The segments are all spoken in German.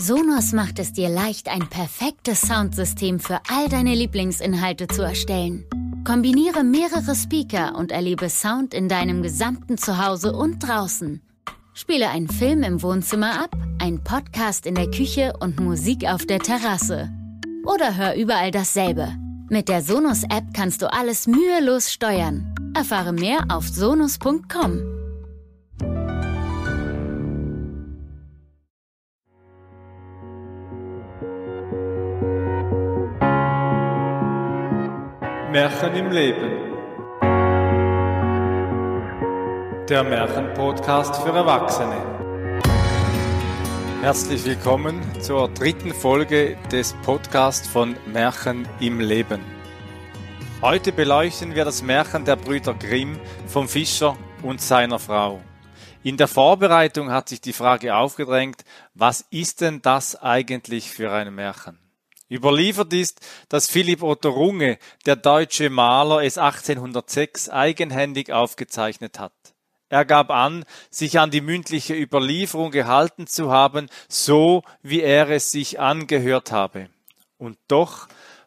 Sonos macht es dir leicht, ein perfektes Soundsystem für all deine Lieblingsinhalte zu erstellen. Kombiniere mehrere Speaker und erlebe Sound in deinem gesamten Zuhause und draußen. Spiele einen Film im Wohnzimmer ab, einen Podcast in der Küche und Musik auf der Terrasse. Oder hör überall dasselbe. Mit der Sonos-App kannst du alles mühelos steuern. Erfahre mehr auf sonos.com. Märchen im Leben. Der Märchenpodcast für Erwachsene. Herzlich willkommen zur dritten Folge des Podcasts von Märchen im Leben. Heute beleuchten wir das Märchen der Brüder Grimm vom Fischer und seiner Frau. In der Vorbereitung hat sich die Frage aufgedrängt, was ist denn das eigentlich für ein Märchen? Überliefert ist, dass Philipp Otto Runge, der deutsche Maler, es 1806 eigenhändig aufgezeichnet hat. Er gab an, sich an die mündliche Überlieferung gehalten zu haben, so wie er es sich angehört habe. Und doch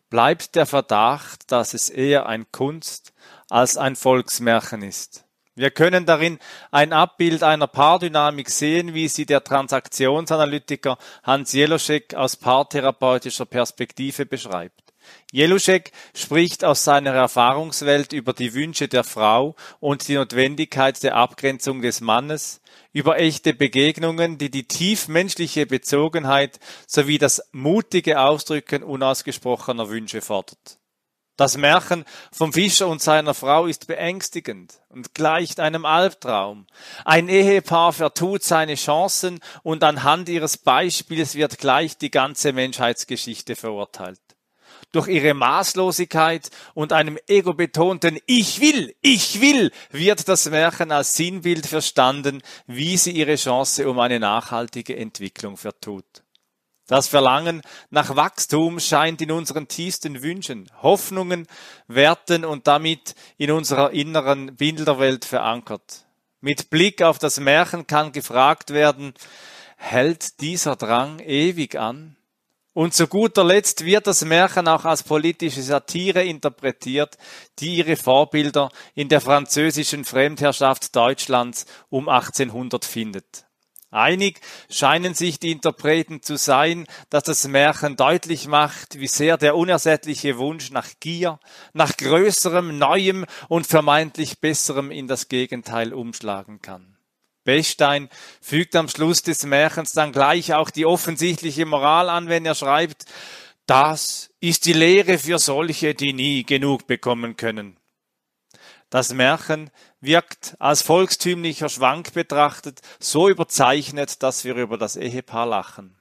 bleibt der Verdacht, dass es eher ein Kunst als ein Volksmärchen ist. Wir können darin ein Abbild einer Paardynamik sehen, wie sie der Transaktionsanalytiker Hans Jeloschek aus paartherapeutischer Perspektive beschreibt. Jeluschek spricht aus seiner Erfahrungswelt über die Wünsche der Frau und die Notwendigkeit der Abgrenzung des Mannes, über echte Begegnungen, die die tiefmenschliche Bezogenheit sowie das mutige Ausdrücken unausgesprochener Wünsche fordert. Das Märchen vom Fischer und seiner Frau ist beängstigend und gleicht einem Albtraum. Ein Ehepaar vertut seine Chancen und anhand ihres Beispiels wird gleich die ganze Menschheitsgeschichte verurteilt. Durch ihre Maßlosigkeit und einem egobetonten Ich will, ich will wird das Märchen als Sinnbild verstanden, wie sie ihre Chance um eine nachhaltige Entwicklung vertut. Das Verlangen nach Wachstum scheint in unseren tiefsten Wünschen, Hoffnungen, Werten und damit in unserer inneren Bilderwelt verankert. Mit Blick auf das Märchen kann gefragt werden, hält dieser Drang ewig an? Und zu guter Letzt wird das Märchen auch als politische Satire interpretiert, die ihre Vorbilder in der französischen Fremdherrschaft Deutschlands um 1800 findet. Einig scheinen sich die Interpreten zu sein, dass das Märchen deutlich macht, wie sehr der unersättliche Wunsch nach Gier, nach größerem, neuem und vermeintlich besserem in das Gegenteil umschlagen kann. Bechstein fügt am Schluss des Märchens dann gleich auch die offensichtliche Moral an, wenn er schreibt, das ist die Lehre für solche, die nie genug bekommen können. Das Märchen wirkt als volkstümlicher Schwank betrachtet so überzeichnet, dass wir über das Ehepaar lachen.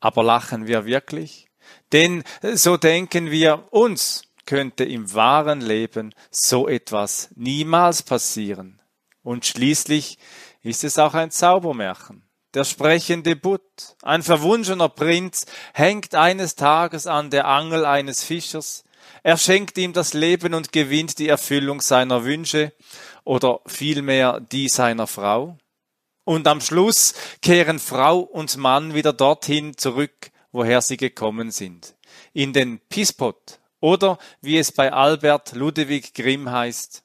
Aber lachen wir wirklich? Denn so denken wir, uns könnte im wahren Leben so etwas niemals passieren. Und schließlich ist es auch ein Zaubermärchen. Der sprechende Butt, ein verwunschener Prinz, hängt eines Tages an der Angel eines Fischers, er schenkt ihm das Leben und gewinnt die Erfüllung seiner Wünsche oder vielmehr die seiner Frau. Und am Schluss kehren Frau und Mann wieder dorthin zurück, woher sie gekommen sind. In den Pispot oder wie es bei Albert Ludwig Grimm heißt.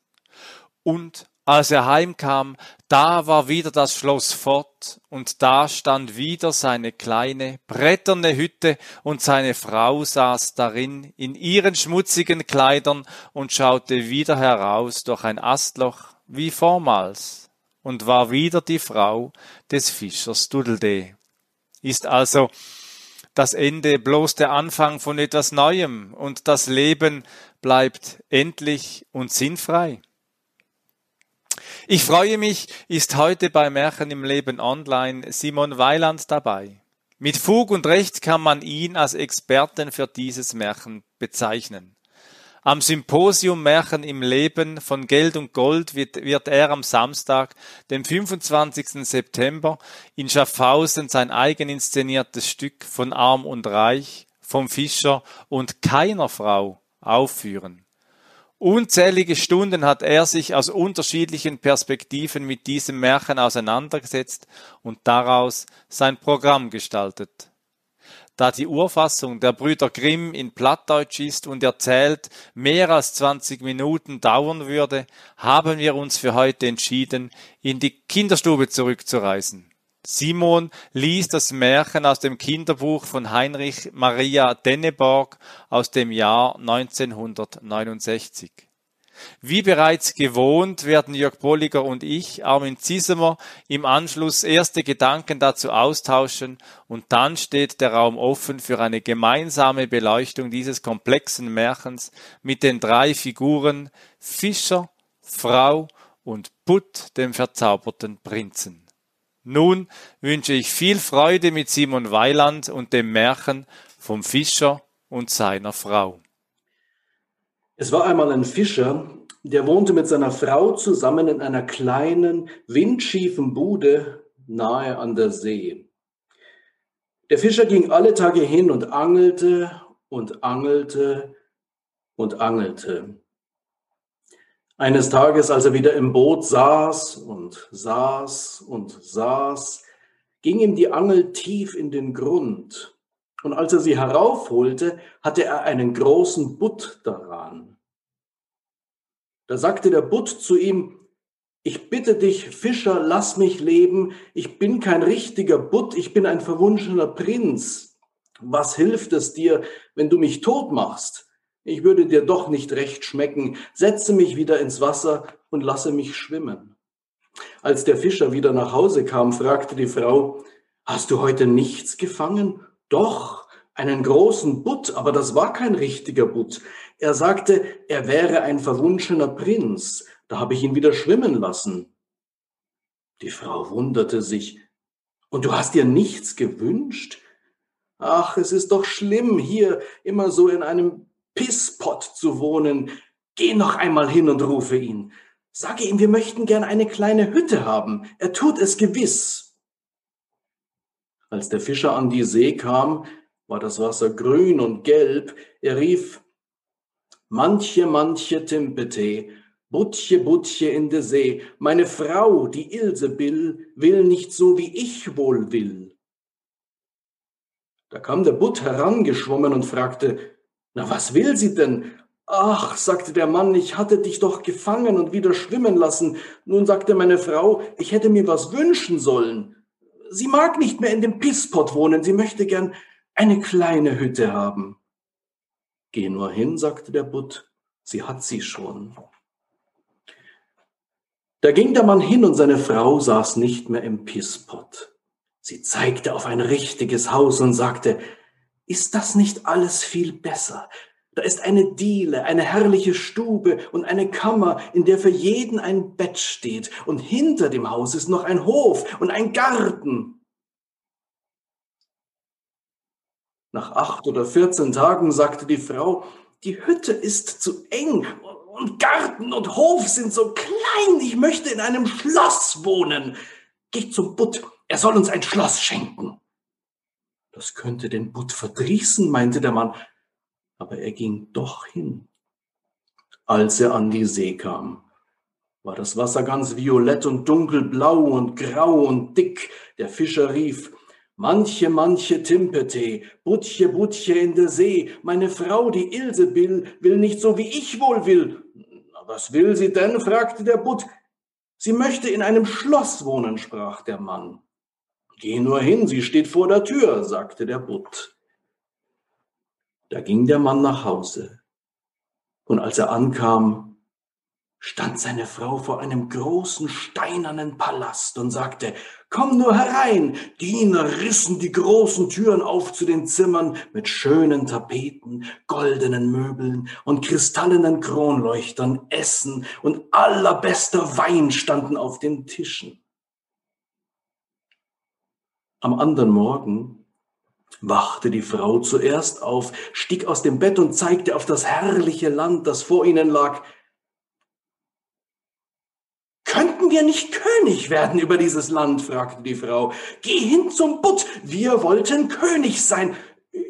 Und als er heimkam, da war wieder das Schloss fort, und da stand wieder seine kleine, bretterne Hütte, und seine Frau saß darin in ihren schmutzigen Kleidern und schaute wieder heraus durch ein Astloch wie vormals, und war wieder die Frau des Fischers Dudeldee. Ist also das Ende bloß der Anfang von etwas Neuem, und das Leben bleibt endlich und sinnfrei. Ich freue mich, ist heute bei Märchen im Leben online Simon Weiland dabei. Mit Fug und Recht kann man ihn als Experten für dieses Märchen bezeichnen. Am Symposium Märchen im Leben von Geld und Gold wird, wird er am Samstag, dem 25. September, in Schaffhausen sein eigen inszeniertes Stück von Arm und Reich, vom Fischer und keiner Frau aufführen. Unzählige Stunden hat er sich aus unterschiedlichen Perspektiven mit diesem Märchen auseinandergesetzt und daraus sein Programm gestaltet. Da die Urfassung der Brüder Grimm in Plattdeutsch ist und erzählt mehr als 20 Minuten dauern würde, haben wir uns für heute entschieden, in die Kinderstube zurückzureisen. Simon liest das Märchen aus dem Kinderbuch von Heinrich Maria Denneborg aus dem Jahr 1969. Wie bereits gewohnt werden Jörg Bolliger und ich, Armin Ziesemer, im Anschluss erste Gedanken dazu austauschen und dann steht der Raum offen für eine gemeinsame Beleuchtung dieses komplexen Märchens mit den drei Figuren Fischer, Frau und Putt, dem verzauberten Prinzen. Nun wünsche ich viel Freude mit Simon Weiland und dem Märchen vom Fischer und seiner Frau. Es war einmal ein Fischer, der wohnte mit seiner Frau zusammen in einer kleinen, windschiefen Bude nahe an der See. Der Fischer ging alle Tage hin und angelte und angelte und angelte. Eines Tages, als er wieder im Boot saß und saß und saß, ging ihm die Angel tief in den Grund. Und als er sie heraufholte, hatte er einen großen Butt daran. Da sagte der Butt zu ihm, ich bitte dich, Fischer, lass mich leben. Ich bin kein richtiger Butt, ich bin ein verwunschener Prinz. Was hilft es dir, wenn du mich tot machst? Ich würde dir doch nicht recht schmecken. Setze mich wieder ins Wasser und lasse mich schwimmen. Als der Fischer wieder nach Hause kam, fragte die Frau, Hast du heute nichts gefangen? Doch, einen großen Butt, aber das war kein richtiger Butt. Er sagte, er wäre ein verwunschener Prinz. Da habe ich ihn wieder schwimmen lassen. Die Frau wunderte sich. Und du hast dir nichts gewünscht? Ach, es ist doch schlimm, hier immer so in einem Pisspot zu wohnen. Geh noch einmal hin und rufe ihn. Sage ihm, wir möchten gern eine kleine Hütte haben. Er tut es gewiss. Als der Fischer an die See kam, war das Wasser grün und gelb. Er rief, Manche, manche Timpete, Butche, Butche in de See, meine Frau, die Ilsebill, will nicht so, wie ich wohl will. Da kam der Butt herangeschwommen und fragte, na, was will sie denn? Ach, sagte der Mann, ich hatte dich doch gefangen und wieder schwimmen lassen. Nun sagte meine Frau, ich hätte mir was wünschen sollen. Sie mag nicht mehr in dem Pisspot wohnen, sie möchte gern eine kleine Hütte haben. Geh nur hin, sagte der Butt, sie hat sie schon. Da ging der Mann hin und seine Frau saß nicht mehr im Pisspot. Sie zeigte auf ein richtiges Haus und sagte, ist das nicht alles viel besser? Da ist eine Diele, eine herrliche Stube und eine Kammer, in der für jeden ein Bett steht. Und hinter dem Haus ist noch ein Hof und ein Garten. Nach acht oder vierzehn Tagen sagte die Frau, die Hütte ist zu eng und Garten und Hof sind so klein. Ich möchte in einem Schloss wohnen. Geh zum Butt, er soll uns ein Schloss schenken. Das könnte den Butt verdrießen, meinte der Mann, aber er ging doch hin. Als er an die See kam, war das Wasser ganz violett und dunkelblau und grau und dick. Der Fischer rief, Manche, manche Timpete, Butche, Butche in der See, meine Frau, die Ilsebill, will nicht so, wie ich wohl will. Was will sie denn? fragte der Butt. Sie möchte in einem Schloss wohnen, sprach der Mann. Geh nur hin, sie steht vor der Tür, sagte der Butt. Da ging der Mann nach Hause, und als er ankam, stand seine Frau vor einem großen steinernen Palast und sagte, Komm nur herein. Diener rissen die großen Türen auf zu den Zimmern mit schönen Tapeten, goldenen Möbeln und kristallenen Kronleuchtern, Essen und allerbester Wein standen auf den Tischen. Am anderen Morgen wachte die Frau zuerst auf, stieg aus dem Bett und zeigte auf das herrliche Land, das vor ihnen lag. Könnten wir nicht König werden über dieses Land? fragte die Frau. Geh hin zum Butt, wir wollten König sein.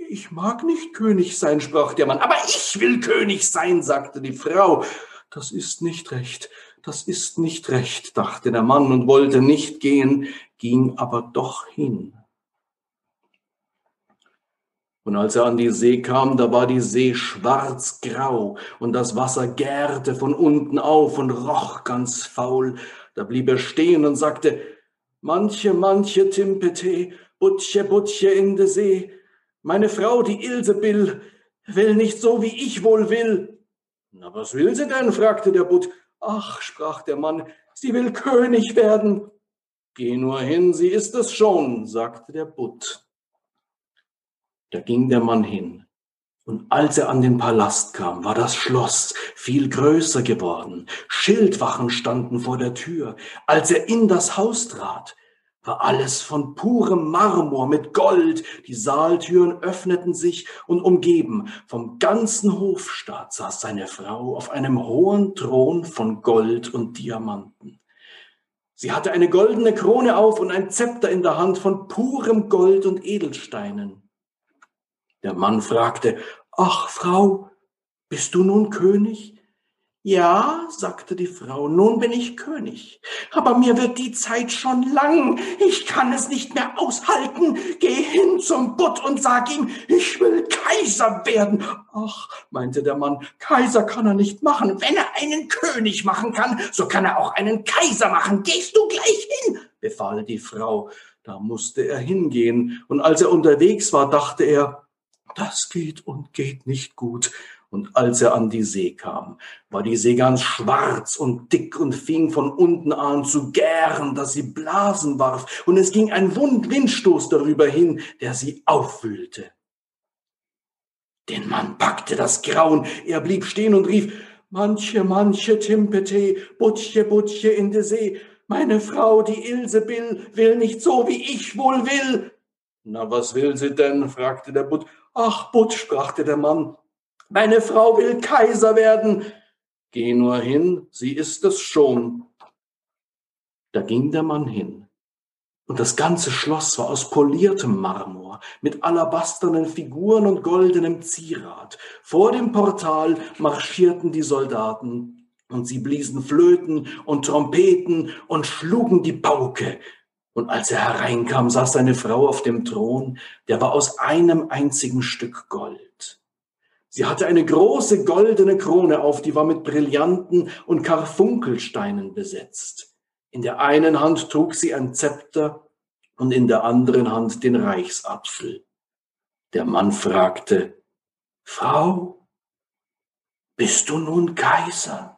Ich mag nicht König sein, sprach der Mann. Aber ich will König sein, sagte die Frau. Das ist nicht recht, das ist nicht recht, dachte der Mann und wollte nicht gehen, ging aber doch hin. Und als er an die See kam, da war die See schwarzgrau und das Wasser gärte von unten auf und roch ganz faul. Da blieb er stehen und sagte, manche, manche Timpete, butche, butche in de See. Meine Frau, die Ilsebill, will nicht so, wie ich wohl will. Na, was will sie denn? fragte der Butt. Ach, sprach der Mann, sie will König werden. Geh nur hin, sie ist es schon, sagte der Butt. Da ging der Mann hin. Und als er an den Palast kam, war das Schloss viel größer geworden. Schildwachen standen vor der Tür. Als er in das Haus trat, war alles von purem Marmor mit Gold. Die Saaltüren öffneten sich und umgeben vom ganzen Hofstaat saß seine Frau auf einem hohen Thron von Gold und Diamanten. Sie hatte eine goldene Krone auf und ein Zepter in der Hand von purem Gold und Edelsteinen. Der Mann fragte, Ach, Frau, bist du nun König? Ja, sagte die Frau, nun bin ich König. Aber mir wird die Zeit schon lang. Ich kann es nicht mehr aushalten. Geh hin zum Butt und sag ihm, ich will Kaiser werden. Ach, meinte der Mann, Kaiser kann er nicht machen. Wenn er einen König machen kann, so kann er auch einen Kaiser machen. Gehst du gleich hin, befahl die Frau. Da musste er hingehen. Und als er unterwegs war, dachte er, das geht und geht nicht gut. Und als er an die See kam, war die See ganz schwarz und dick und fing von unten an zu gären, dass sie Blasen warf, und es ging ein Windstoß darüber hin, der sie aufwühlte. Den Mann packte das Grauen, er blieb stehen und rief, Manche, manche Timpete, Butche, Butche in de See, meine Frau, die Ilsebill, will nicht so, wie ich wohl will. Na, was will sie denn? fragte der Butt. Ach, Butt, sprach der Mann, meine Frau will Kaiser werden. Geh nur hin, sie ist es schon. Da ging der Mann hin. Und das ganze Schloss war aus poliertem Marmor, mit alabasternen Figuren und goldenem Zierat. Vor dem Portal marschierten die Soldaten, und sie bliesen Flöten und Trompeten und schlugen die Pauke, und als er hereinkam, saß seine Frau auf dem Thron, der war aus einem einzigen Stück Gold. Sie hatte eine große goldene Krone auf, die war mit Brillanten und Karfunkelsteinen besetzt. In der einen Hand trug sie ein Zepter und in der anderen Hand den Reichsapfel. Der Mann fragte, Frau, bist du nun Kaiser?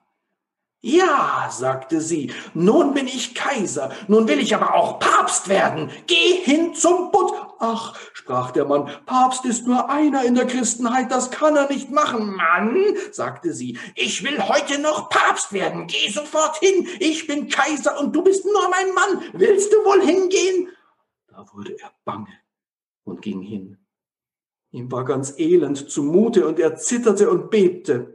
Ja, sagte sie, nun bin ich Kaiser, nun will ich aber auch Papst werden. Geh hin zum Butt. Ach, sprach der Mann, Papst ist nur einer in der Christenheit, das kann er nicht machen. Mann, sagte sie, ich will heute noch Papst werden. Geh sofort hin, ich bin Kaiser und du bist nur mein Mann. Willst du wohl hingehen? Da wurde er bange und ging hin. Ihm war ganz elend zumute und er zitterte und bebte.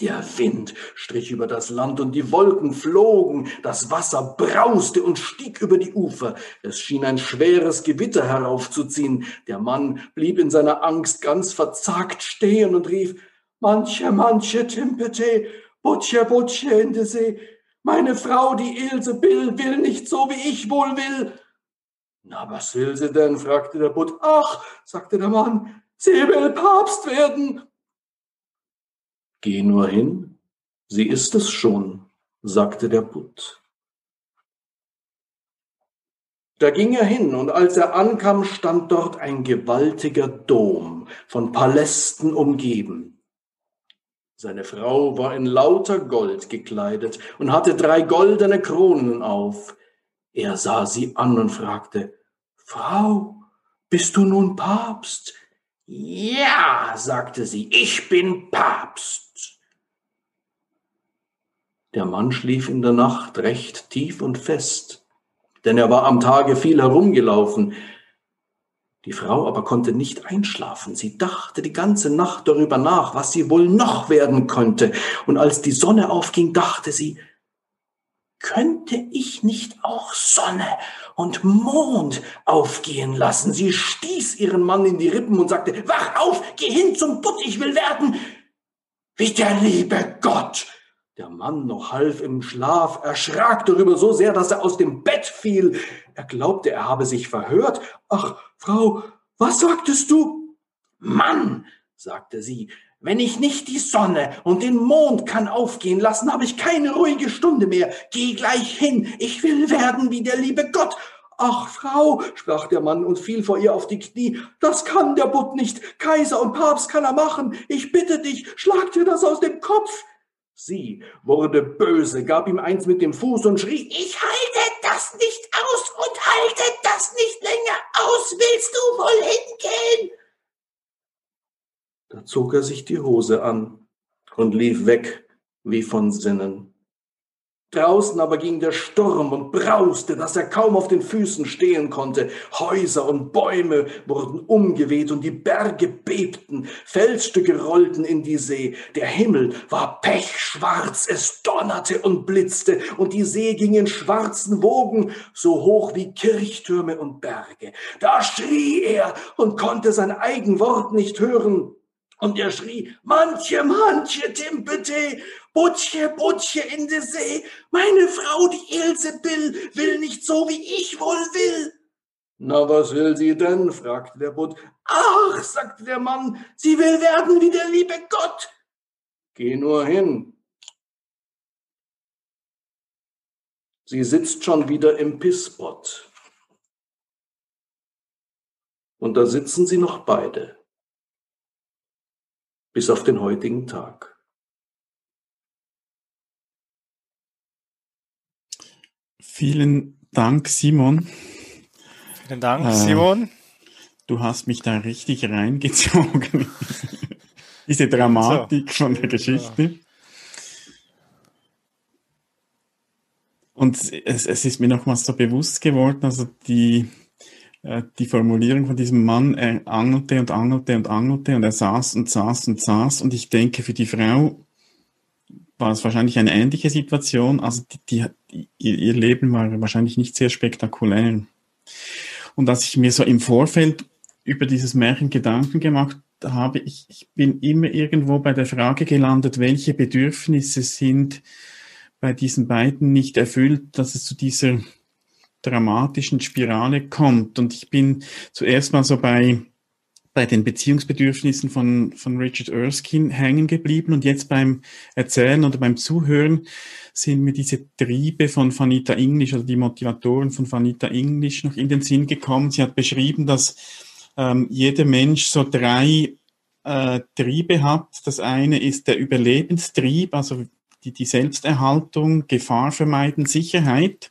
Der Wind strich über das Land und die Wolken flogen, das Wasser brauste und stieg über die Ufer. Es schien ein schweres Gewitter heraufzuziehen. Der Mann blieb in seiner Angst ganz verzagt stehen und rief, Manche, manche Timpete, Butche, Butche in der See. Meine Frau, die Ilse Bill, will nicht so, wie ich wohl will. Na, was will sie denn? fragte der Butt. Ach, sagte der Mann, sie will Papst werden. Geh nur hin, sie ist es schon, sagte der Butt. Da ging er hin, und als er ankam, stand dort ein gewaltiger Dom, von Palästen umgeben. Seine Frau war in lauter Gold gekleidet und hatte drei goldene Kronen auf. Er sah sie an und fragte, Frau, bist du nun Papst? Ja, sagte sie, ich bin Papst. Der Mann schlief in der Nacht recht tief und fest, denn er war am Tage viel herumgelaufen. Die Frau aber konnte nicht einschlafen. Sie dachte die ganze Nacht darüber nach, was sie wohl noch werden könnte. Und als die Sonne aufging, dachte sie, könnte ich nicht auch Sonne und Mond aufgehen lassen? Sie stieß ihren Mann in die Rippen und sagte, wach auf, geh hin zum Butt, ich will werden wie der liebe Gott. Der Mann, noch halb im Schlaf, erschrak darüber so sehr, dass er aus dem Bett fiel. Er glaubte, er habe sich verhört. Ach, Frau, was sagtest du? Mann, sagte sie, wenn ich nicht die Sonne und den Mond kann aufgehen lassen, habe ich keine ruhige Stunde mehr. Geh gleich hin, ich will werden wie der liebe Gott. Ach, Frau, sprach der Mann und fiel vor ihr auf die Knie, das kann der Butt nicht. Kaiser und Papst kann er machen. Ich bitte dich, schlag dir das aus dem Kopf. Sie wurde böse, gab ihm eins mit dem Fuß und schrie, ich halte das nicht aus und halte das nicht länger aus. Willst du wohl hingehen? Da zog er sich die Hose an und lief weg wie von Sinnen. Draußen aber ging der Sturm und brauste, dass er kaum auf den Füßen stehen konnte. Häuser und Bäume wurden umgeweht und die Berge bebten. Felsstücke rollten in die See. Der Himmel war pechschwarz, es donnerte und blitzte und die See ging in schwarzen Wogen, so hoch wie Kirchtürme und Berge. Da schrie er und konnte sein eigen Wort nicht hören. Und er schrie, manche, manche, Timpete, Butche, Butche in der See, meine Frau, die Ilse Bill, will nicht so, wie ich wohl will. Na, was will sie denn? fragte der Butt. Ach, sagte der Mann, sie will werden wie der liebe Gott. Geh nur hin. Sie sitzt schon wieder im Pisspot. Und da sitzen sie noch beide bis auf den heutigen Tag. Vielen Dank, Simon. Vielen Dank, äh, Simon. Du hast mich da richtig reingezogen. Diese Dramatik so. von der Geschichte. Und es, es ist mir nochmals so bewusst geworden, also die, die Formulierung von diesem Mann, er angelte und angelte und angelte und er saß und saß und saß. Und ich denke, für die Frau war es wahrscheinlich eine ähnliche Situation. Also die, die, ihr Leben war wahrscheinlich nicht sehr spektakulär. Und als ich mir so im Vorfeld über dieses Märchen Gedanken gemacht habe, ich, ich bin immer irgendwo bei der Frage gelandet, welche Bedürfnisse sind bei diesen beiden nicht erfüllt, dass es zu dieser dramatischen Spirale kommt. Und ich bin zuerst mal so bei, bei den Beziehungsbedürfnissen von, von Richard Erskine hängen geblieben und jetzt beim Erzählen oder beim Zuhören sind mir diese Triebe von Vanita English, also die Motivatoren von Vanita English noch in den Sinn gekommen. Sie hat beschrieben, dass ähm, jeder Mensch so drei äh, Triebe hat. Das eine ist der Überlebenstrieb, also die, die Selbsterhaltung, Gefahr vermeiden, Sicherheit.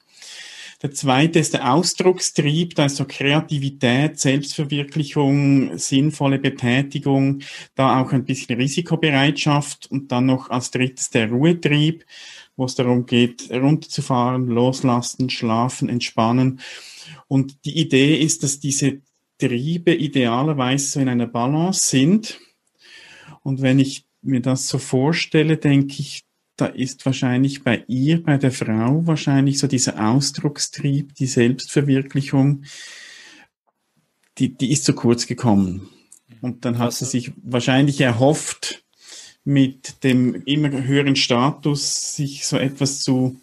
Der zweite ist der Ausdruckstrieb, da ist so Kreativität, Selbstverwirklichung, sinnvolle Betätigung, da auch ein bisschen Risikobereitschaft und dann noch als drittes der Ruhetrieb, wo es darum geht, runterzufahren, loslassen, schlafen, entspannen. Und die Idee ist, dass diese Triebe idealerweise so in einer Balance sind. Und wenn ich mir das so vorstelle, denke ich, da ist wahrscheinlich bei ihr, bei der Frau, wahrscheinlich so dieser Ausdruckstrieb, die Selbstverwirklichung, die, die ist zu kurz gekommen. Und dann hat also, sie sich wahrscheinlich erhofft, mit dem immer höheren Status sich so etwas zu,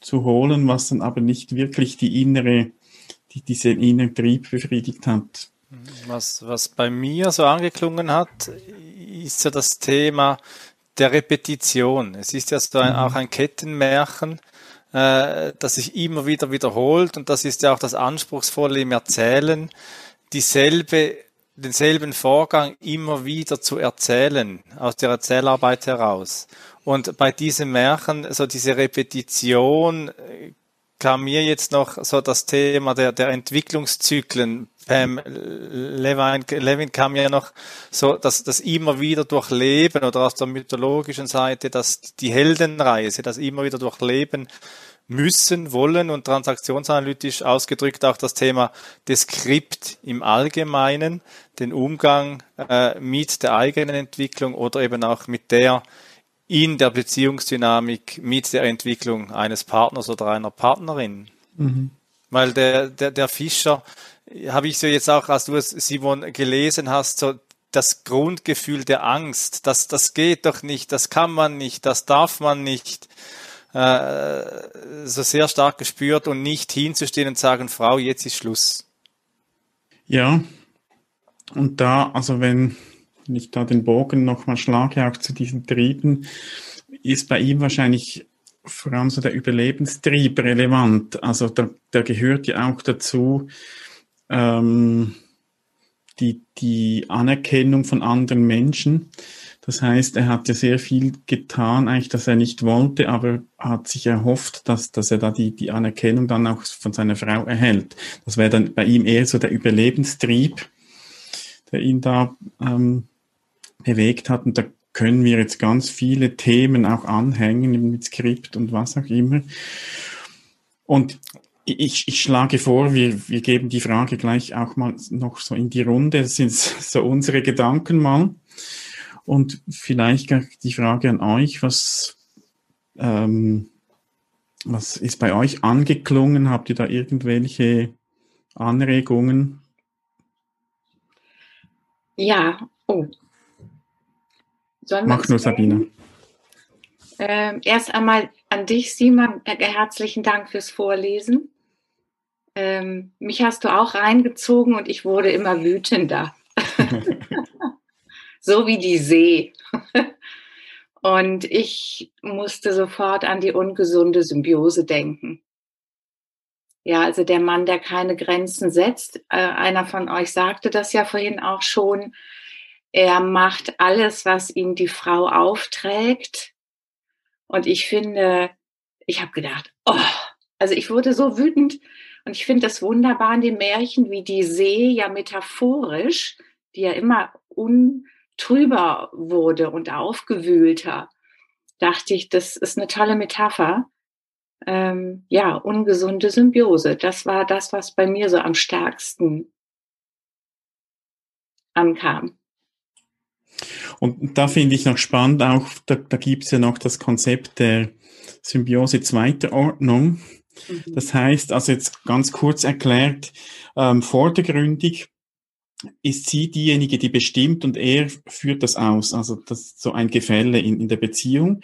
zu holen, was dann aber nicht wirklich die innere, die, diesen inneren Trieb befriedigt hat. Was, was bei mir so angeklungen hat, ist so das Thema der Repetition. Es ist ja so ein, mhm. auch ein Kettenmärchen, äh, das sich immer wieder wiederholt und das ist ja auch das Anspruchsvolle im Erzählen, dieselbe, denselben Vorgang immer wieder zu erzählen, aus der Erzählarbeit heraus. Und bei diesem Märchen, so diese Repetition, äh, kam mir jetzt noch so das Thema der, der Entwicklungszyklen ähm, Levin, Levin kam ja noch so, dass das immer wieder durchleben oder aus der mythologischen Seite, dass die Heldenreise, das immer wieder durchleben müssen, wollen und transaktionsanalytisch ausgedrückt auch das Thema des Skript im Allgemeinen, den Umgang äh, mit der eigenen Entwicklung oder eben auch mit der in der Beziehungsdynamik mit der Entwicklung eines Partners oder einer Partnerin. Mhm. Weil der, der, der Fischer, habe ich so jetzt auch, als du es, Simon, gelesen hast, so das Grundgefühl der Angst, das, das geht doch nicht, das kann man nicht, das darf man nicht, äh, so sehr stark gespürt und nicht hinzustehen und sagen, Frau, jetzt ist Schluss. Ja, und da, also wenn ich da den Bogen nochmal schlage, auch zu diesen Trieben, ist bei ihm wahrscheinlich vor allem so der Überlebenstrieb relevant. Also da, da gehört ja auch dazu, ähm, die, die Anerkennung von anderen Menschen. Das heißt, er hat ja sehr viel getan, eigentlich, dass er nicht wollte, aber hat sich erhofft, dass, dass er da die, die Anerkennung dann auch von seiner Frau erhält. Das wäre dann bei ihm eher so der Überlebenstrieb, der ihn da ähm, bewegt hat. Und da können wir jetzt ganz viele Themen auch anhängen mit Skript und was auch immer. Und ich, ich schlage vor, wir, wir geben die Frage gleich auch mal noch so in die Runde. Das sind so unsere Gedanken mal. Und vielleicht die Frage an euch, was, ähm, was ist bei euch angeklungen? Habt ihr da irgendwelche Anregungen? Ja, oh. Sollen Mach nur, Sabine. Ähm, erst einmal an dich, Simon, äh, herzlichen Dank fürs Vorlesen. Ähm, mich hast du auch reingezogen und ich wurde immer wütender. so wie die See. und ich musste sofort an die ungesunde Symbiose denken. Ja, also der Mann, der keine Grenzen setzt. Äh, einer von euch sagte das ja vorhin auch schon. Er macht alles, was ihm die Frau aufträgt. Und ich finde, ich habe gedacht, oh, also ich wurde so wütend, und ich finde das wunderbar in den Märchen, wie die See ja metaphorisch, die ja immer untrüber wurde und aufgewühlter, dachte ich, das ist eine tolle Metapher. Ähm, ja, ungesunde Symbiose. Das war das, was bei mir so am stärksten ankam. Und da finde ich noch spannend, auch da, da gibt es ja noch das Konzept der Symbiose zweiter Ordnung. Mhm. Das heißt, also jetzt ganz kurz erklärt, ähm, vordergründig ist sie diejenige, die bestimmt und er führt das aus. Also das ist so ein Gefälle in, in der Beziehung.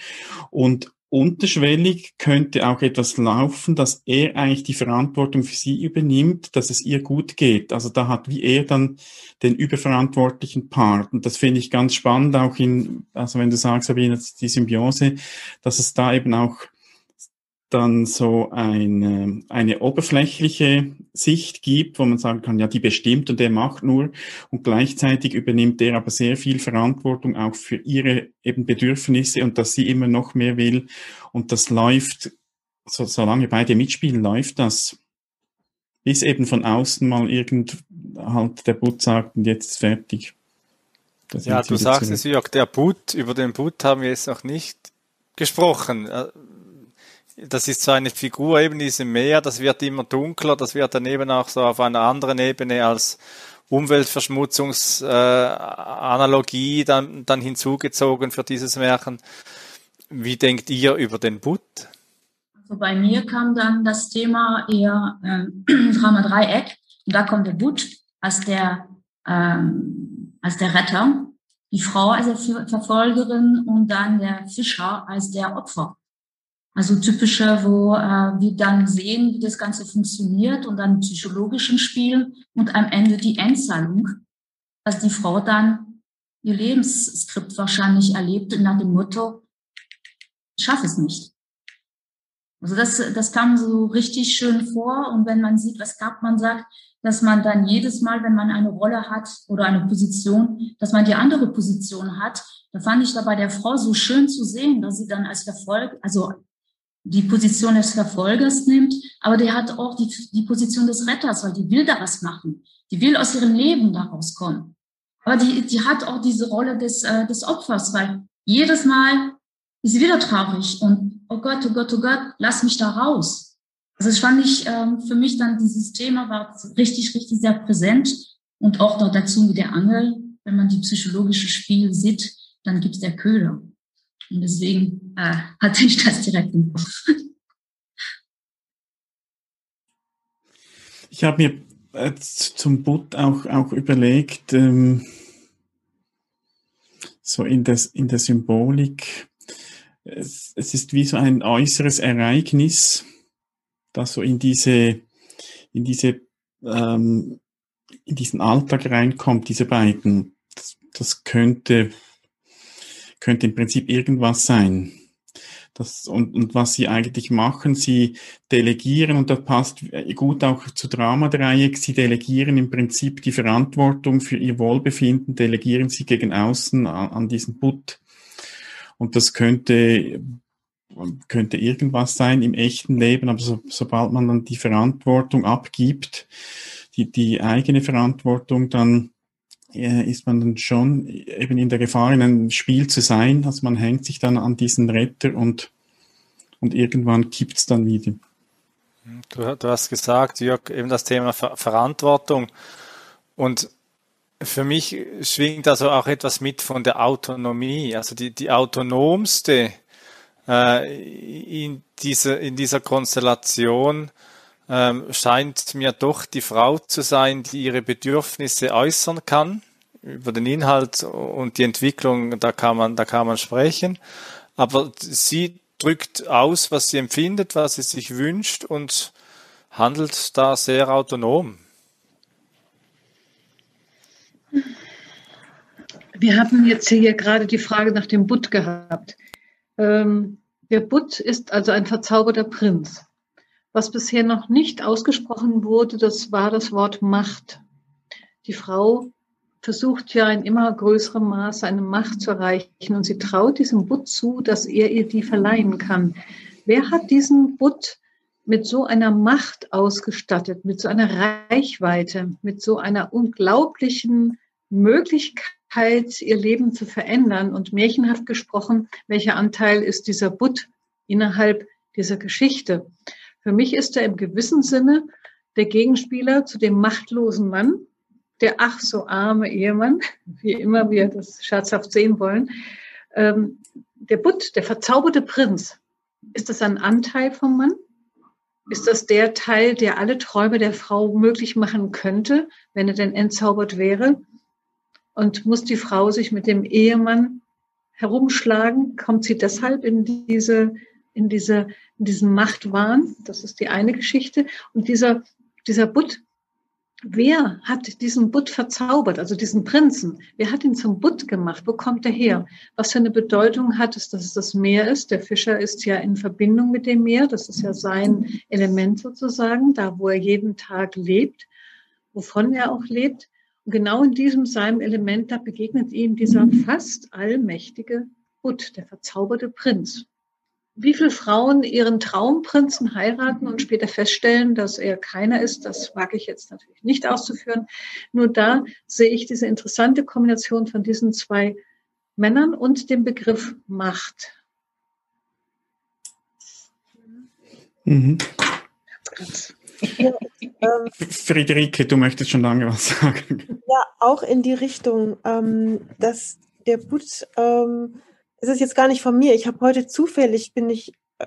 Und unterschwellig könnte auch etwas laufen, dass er eigentlich die Verantwortung für sie übernimmt, dass es ihr gut geht. Also da hat wie er dann den überverantwortlichen Part. Und das finde ich ganz spannend, auch in, also wenn du sagst, Sabine, die Symbiose, dass es da eben auch dann so eine, eine oberflächliche Sicht gibt, wo man sagen kann, ja, die bestimmt und der macht nur. Und gleichzeitig übernimmt der aber sehr viel Verantwortung auch für ihre eben Bedürfnisse und dass sie immer noch mehr will. Und das läuft, so, solange beide mitspielen, läuft das. Bis eben von außen mal irgend halt der Boot sagt und jetzt ist fertig. ja, du sagst es, Jörg, der Boot, über den Boot haben wir jetzt noch nicht gesprochen. Äh, das ist so eine Figur eben diese Meer, das wird immer dunkler, das wird dann eben auch so auf einer anderen Ebene als Umweltverschmutzungsanalogie äh, dann, dann hinzugezogen für dieses Märchen. Wie denkt ihr über den Butt? Also bei mir kam dann das Thema eher äh, Drama Dreieck. Und da kommt der Butt als der, ähm, als der Retter, die Frau als der Verfolgerin und dann der Fischer als der Opfer. Also typischer, wo äh, wir dann sehen, wie das Ganze funktioniert und dann psychologischen Spiel und am Ende die Endzahlung, dass die Frau dann ihr Lebensskript wahrscheinlich erlebt nach dem Motto, ich schaffe es nicht. Also das, das kam so richtig schön vor und wenn man sieht, was man sagt, dass man dann jedes Mal, wenn man eine Rolle hat oder eine Position, dass man die andere Position hat. Da fand ich da bei der Frau so schön zu sehen, dass sie dann als Erfolg, also die Position des Verfolgers nimmt, aber der hat auch die, die Position des Retters, weil die will da was machen. Die will aus ihrem Leben da rauskommen. Aber die, die hat auch diese Rolle des, äh, des Opfers, weil jedes Mal ist sie wieder traurig und oh Gott, oh Gott, oh Gott, lass mich da raus. Also das fand ich ähm, für mich dann, dieses Thema war richtig, richtig sehr präsent und auch noch dazu mit der Angel, wenn man die psychologische Spiel sieht, dann gibt's der Köder. Und deswegen äh, hatte ich das direkt im Kopf. Ich habe mir äh, zum Butt auch, auch überlegt, ähm, so in, das, in der Symbolik, es, es ist wie so ein äußeres Ereignis, das so in diese, in diese, ähm, in diesen Alltag reinkommt, diese beiden. Das, das könnte, könnte im Prinzip irgendwas sein. Das, und, und was sie eigentlich machen, sie delegieren, und das passt gut auch zur Dramadreieck, sie delegieren im Prinzip die Verantwortung für ihr Wohlbefinden, delegieren sie gegen außen an, an diesen Put. Und das könnte, könnte irgendwas sein im echten Leben, aber so, sobald man dann die Verantwortung abgibt, die, die eigene Verantwortung, dann ist man dann schon eben in der Gefahr, in einem Spiel zu sein. Also man hängt sich dann an diesen Retter und, und irgendwann kippt es dann wieder. Du, du, hast gesagt, Jörg, eben das Thema Ver Verantwortung. Und für mich schwingt also auch etwas mit von der Autonomie. Also die, die autonomste äh, in, dieser, in dieser Konstellation ähm, scheint mir doch die Frau zu sein, die ihre Bedürfnisse äußern kann. Über den Inhalt und die Entwicklung, da kann man, da kann man sprechen. Aber sie drückt aus, was sie empfindet, was sie sich wünscht und handelt da sehr autonom. Wir haben jetzt hier gerade die Frage nach dem Butt gehabt. Ähm, der Butt ist also ein verzauberter Prinz. Was bisher noch nicht ausgesprochen wurde, das war das Wort Macht. Die Frau versucht ja in immer größerem Maße eine Macht zu erreichen und sie traut diesem Butt zu, dass er ihr die verleihen kann. Wer hat diesen Butt mit so einer Macht ausgestattet, mit so einer Reichweite, mit so einer unglaublichen Möglichkeit, ihr Leben zu verändern? Und märchenhaft gesprochen, welcher Anteil ist dieser Butt innerhalb dieser Geschichte? Für mich ist er im gewissen Sinne der Gegenspieler zu dem machtlosen Mann, der ach so arme Ehemann, wie immer wir das scherzhaft sehen wollen. Ähm, der Butt, der verzauberte Prinz, ist das ein Anteil vom Mann? Ist das der Teil, der alle Träume der Frau möglich machen könnte, wenn er denn entzaubert wäre? Und muss die Frau sich mit dem Ehemann herumschlagen? Kommt sie deshalb in diese in, diese, in diesen Machtwahn. Das ist die eine Geschichte. Und dieser, dieser Butt, wer hat diesen Butt verzaubert, also diesen Prinzen? Wer hat ihn zum Butt gemacht? Wo kommt er her? Was für eine Bedeutung hat es, dass es das Meer ist? Der Fischer ist ja in Verbindung mit dem Meer. Das ist ja sein Element sozusagen, da wo er jeden Tag lebt, wovon er auch lebt. Und genau in diesem seinem Element, da begegnet ihm dieser fast allmächtige Butt, der verzauberte Prinz wie viele Frauen ihren Traumprinzen heiraten und später feststellen, dass er keiner ist, das wage ich jetzt natürlich nicht auszuführen. Nur da sehe ich diese interessante Kombination von diesen zwei Männern und dem Begriff Macht. Mhm. Ja, ähm, Friederike, du möchtest schon lange was sagen. Ja, auch in die Richtung, ähm, dass der Putz ähm, es ist jetzt gar nicht von mir. Ich habe heute zufällig, bin ich äh,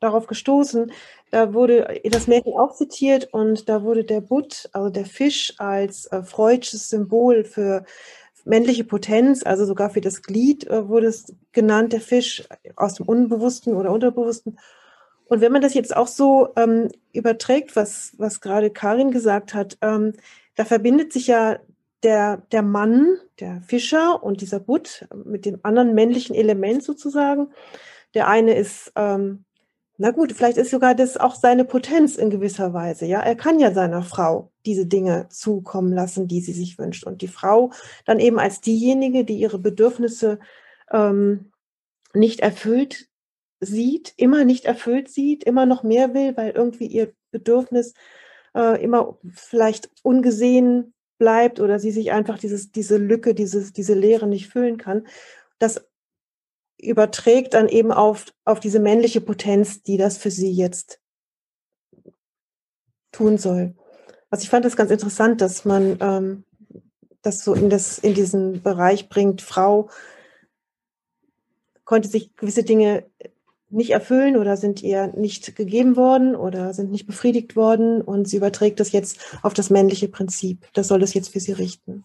darauf gestoßen, da wurde das Märchen auch zitiert und da wurde der Butt, also der Fisch, als äh, freudsches Symbol für männliche Potenz, also sogar für das Glied äh, wurde es genannt, der Fisch aus dem Unbewussten oder Unterbewussten. Und wenn man das jetzt auch so ähm, überträgt, was, was gerade Karin gesagt hat, ähm, da verbindet sich ja der, der Mann, der Fischer und dieser Butt mit dem anderen männlichen Element sozusagen. Der eine ist, ähm, na gut, vielleicht ist sogar das auch seine Potenz in gewisser Weise. Ja, er kann ja seiner Frau diese Dinge zukommen lassen, die sie sich wünscht. Und die Frau dann eben als diejenige, die ihre Bedürfnisse ähm, nicht erfüllt sieht, immer nicht erfüllt sieht, immer noch mehr will, weil irgendwie ihr Bedürfnis äh, immer vielleicht ungesehen bleibt oder sie sich einfach dieses, diese Lücke, dieses, diese Leere nicht füllen kann, das überträgt dann eben auf, auf diese männliche Potenz, die das für sie jetzt tun soll. Also ich fand das ganz interessant, dass man ähm, das so in, das, in diesen Bereich bringt, Frau konnte sich gewisse Dinge nicht erfüllen oder sind ihr nicht gegeben worden oder sind nicht befriedigt worden und sie überträgt das jetzt auf das männliche Prinzip. Das soll das jetzt für sie richten.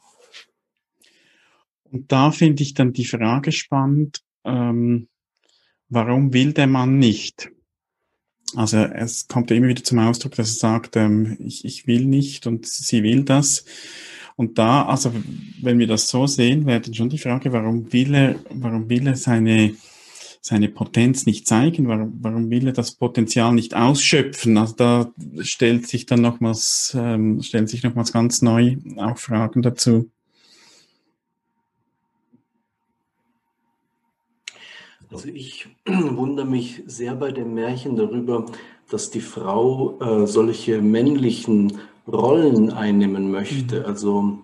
Und da finde ich dann die Frage spannend, ähm, warum will der Mann nicht? Also es kommt ja immer wieder zum Ausdruck, dass er sagt, ähm, ich, ich will nicht und sie will das. Und da, also wenn wir das so sehen, wäre dann schon die Frage, warum will er, warum will er seine seine Potenz nicht zeigen? Warum, warum will er das Potenzial nicht ausschöpfen? Also da stellt sich dann nochmals, ähm, stellen sich nochmals ganz neu auch Fragen dazu. Also ich wundere mich sehr bei dem Märchen darüber, dass die Frau äh, solche männlichen Rollen einnehmen möchte. Mhm. Also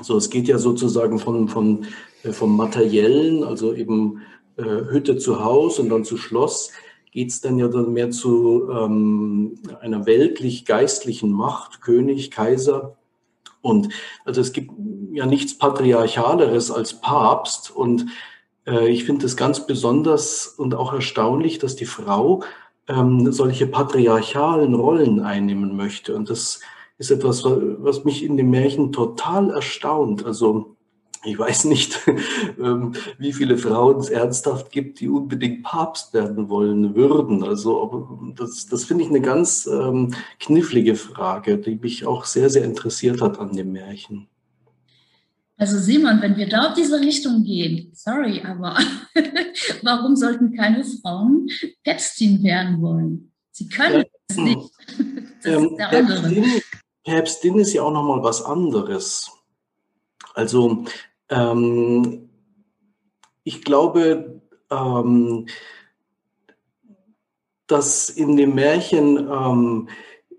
so, es geht ja sozusagen von, von, äh, vom Materiellen, also eben äh, Hütte zu Haus und dann zu Schloss, geht es dann ja dann mehr zu ähm, einer weltlich-geistlichen Macht, König, Kaiser. Und also es gibt ja nichts Patriarchaleres als Papst. Und äh, ich finde es ganz besonders und auch erstaunlich, dass die Frau ähm, solche patriarchalen Rollen einnehmen möchte. Und das ist etwas, was mich in dem Märchen total erstaunt. Also ich weiß nicht, ähm, wie viele Frauen es ernsthaft gibt, die unbedingt Papst werden wollen würden. Also das, das finde ich eine ganz ähm, knifflige Frage, die mich auch sehr, sehr interessiert hat an dem Märchen. Also Simon, wenn wir da auf diese Richtung gehen, sorry, aber warum sollten keine Frauen Päpstin werden wollen? Sie können ja. es nicht. Ähm, Päpstin, Päpstin ist ja auch nochmal was anderes. Also ähm, ich glaube, ähm, dass in dem Märchen ähm,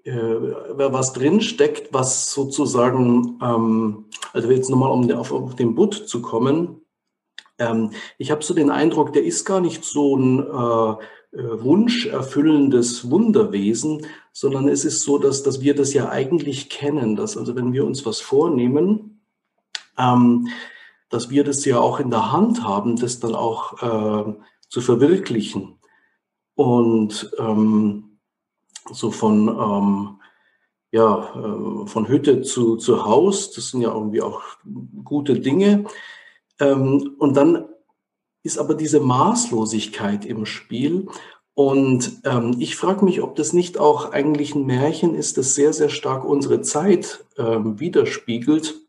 äh, was drinsteckt, was sozusagen, ähm, also jetzt nochmal um auf, auf den Butt zu kommen, ähm, ich habe so den Eindruck, der ist gar nicht so ein äh, äh, wunscherfüllendes Wunderwesen, sondern es ist so, dass, dass wir das ja eigentlich kennen, dass also wenn wir uns was vornehmen, ähm, dass wir das ja auch in der Hand haben, das dann auch äh, zu verwirklichen. Und ähm, so von, ähm, ja, äh, von Hütte zu, zu Haus, das sind ja irgendwie auch gute Dinge. Ähm, und dann ist aber diese Maßlosigkeit im Spiel. Und ähm, ich frage mich, ob das nicht auch eigentlich ein Märchen ist, das sehr, sehr stark unsere Zeit ähm, widerspiegelt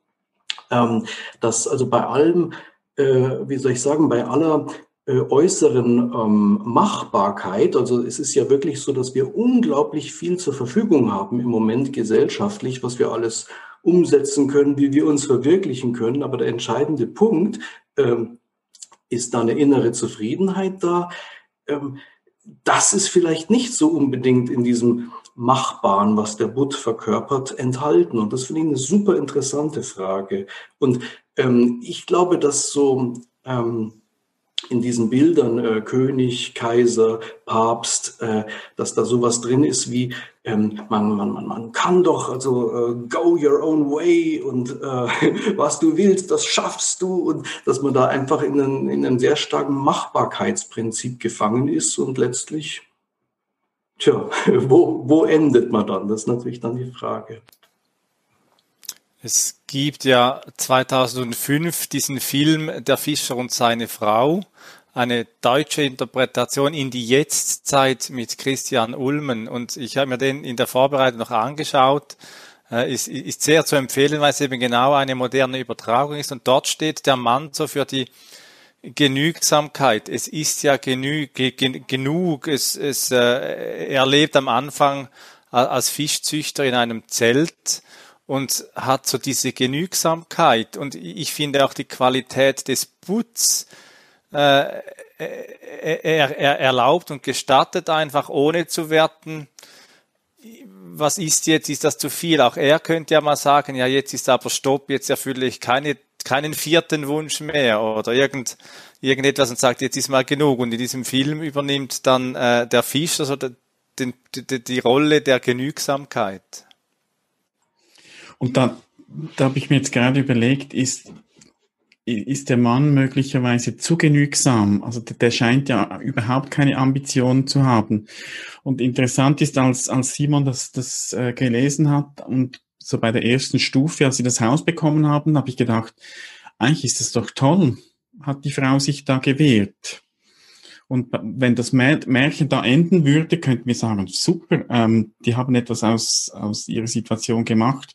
ähm, dass also bei allem, äh, wie soll ich sagen, bei aller äh, äußeren ähm, Machbarkeit, also es ist ja wirklich so, dass wir unglaublich viel zur Verfügung haben im Moment gesellschaftlich, was wir alles umsetzen können, wie wir uns verwirklichen können. Aber der entscheidende Punkt ähm, ist da eine innere Zufriedenheit da. Ähm, das ist vielleicht nicht so unbedingt in diesem Machbaren, was der Butt verkörpert, enthalten? Und das finde ich eine super interessante Frage. Und ähm, ich glaube, dass so ähm, in diesen Bildern äh, König, Kaiser, Papst, äh, dass da sowas drin ist wie ähm, man, man, man, man kann doch also äh, go your own way und äh, was du willst, das schaffst du und dass man da einfach in, einen, in einem sehr starken Machbarkeitsprinzip gefangen ist und letztlich Tja, wo, wo endet man dann? Das ist natürlich dann die Frage. Es gibt ja 2005 diesen Film Der Fischer und seine Frau, eine deutsche Interpretation in die Jetztzeit mit Christian Ulmen. Und ich habe mir den in der Vorbereitung noch angeschaut. Äh, ist, ist sehr zu empfehlen, weil es eben genau eine moderne Übertragung ist. Und dort steht der Mann so für die Genügsamkeit. Es ist ja genü genug. Es, es, äh, er lebt am Anfang als Fischzüchter in einem Zelt und hat so diese Genügsamkeit. Und ich finde auch die Qualität des Putz, äh, er, er erlaubt und gestattet einfach, ohne zu werten, was ist jetzt, ist das zu viel? Auch er könnte ja mal sagen, ja, jetzt ist aber Stopp, jetzt erfülle ich keine keinen vierten Wunsch mehr oder irgend, irgendetwas und sagt, jetzt ist mal genug. Und in diesem Film übernimmt dann äh, der Fisch also die, die, die Rolle der ist der Mann möglicherweise zu genügsam. Also der, der scheint ja überhaupt keine Ambitionen zu haben. Und interessant ist, als, als Simon das, das äh, gelesen hat und so bei der ersten Stufe, als sie das Haus bekommen haben, habe ich gedacht, eigentlich ist das doch toll, hat die Frau sich da gewehrt. Und wenn das Märchen da enden würde, könnten wir sagen, super, ähm, die haben etwas aus, aus ihrer Situation gemacht.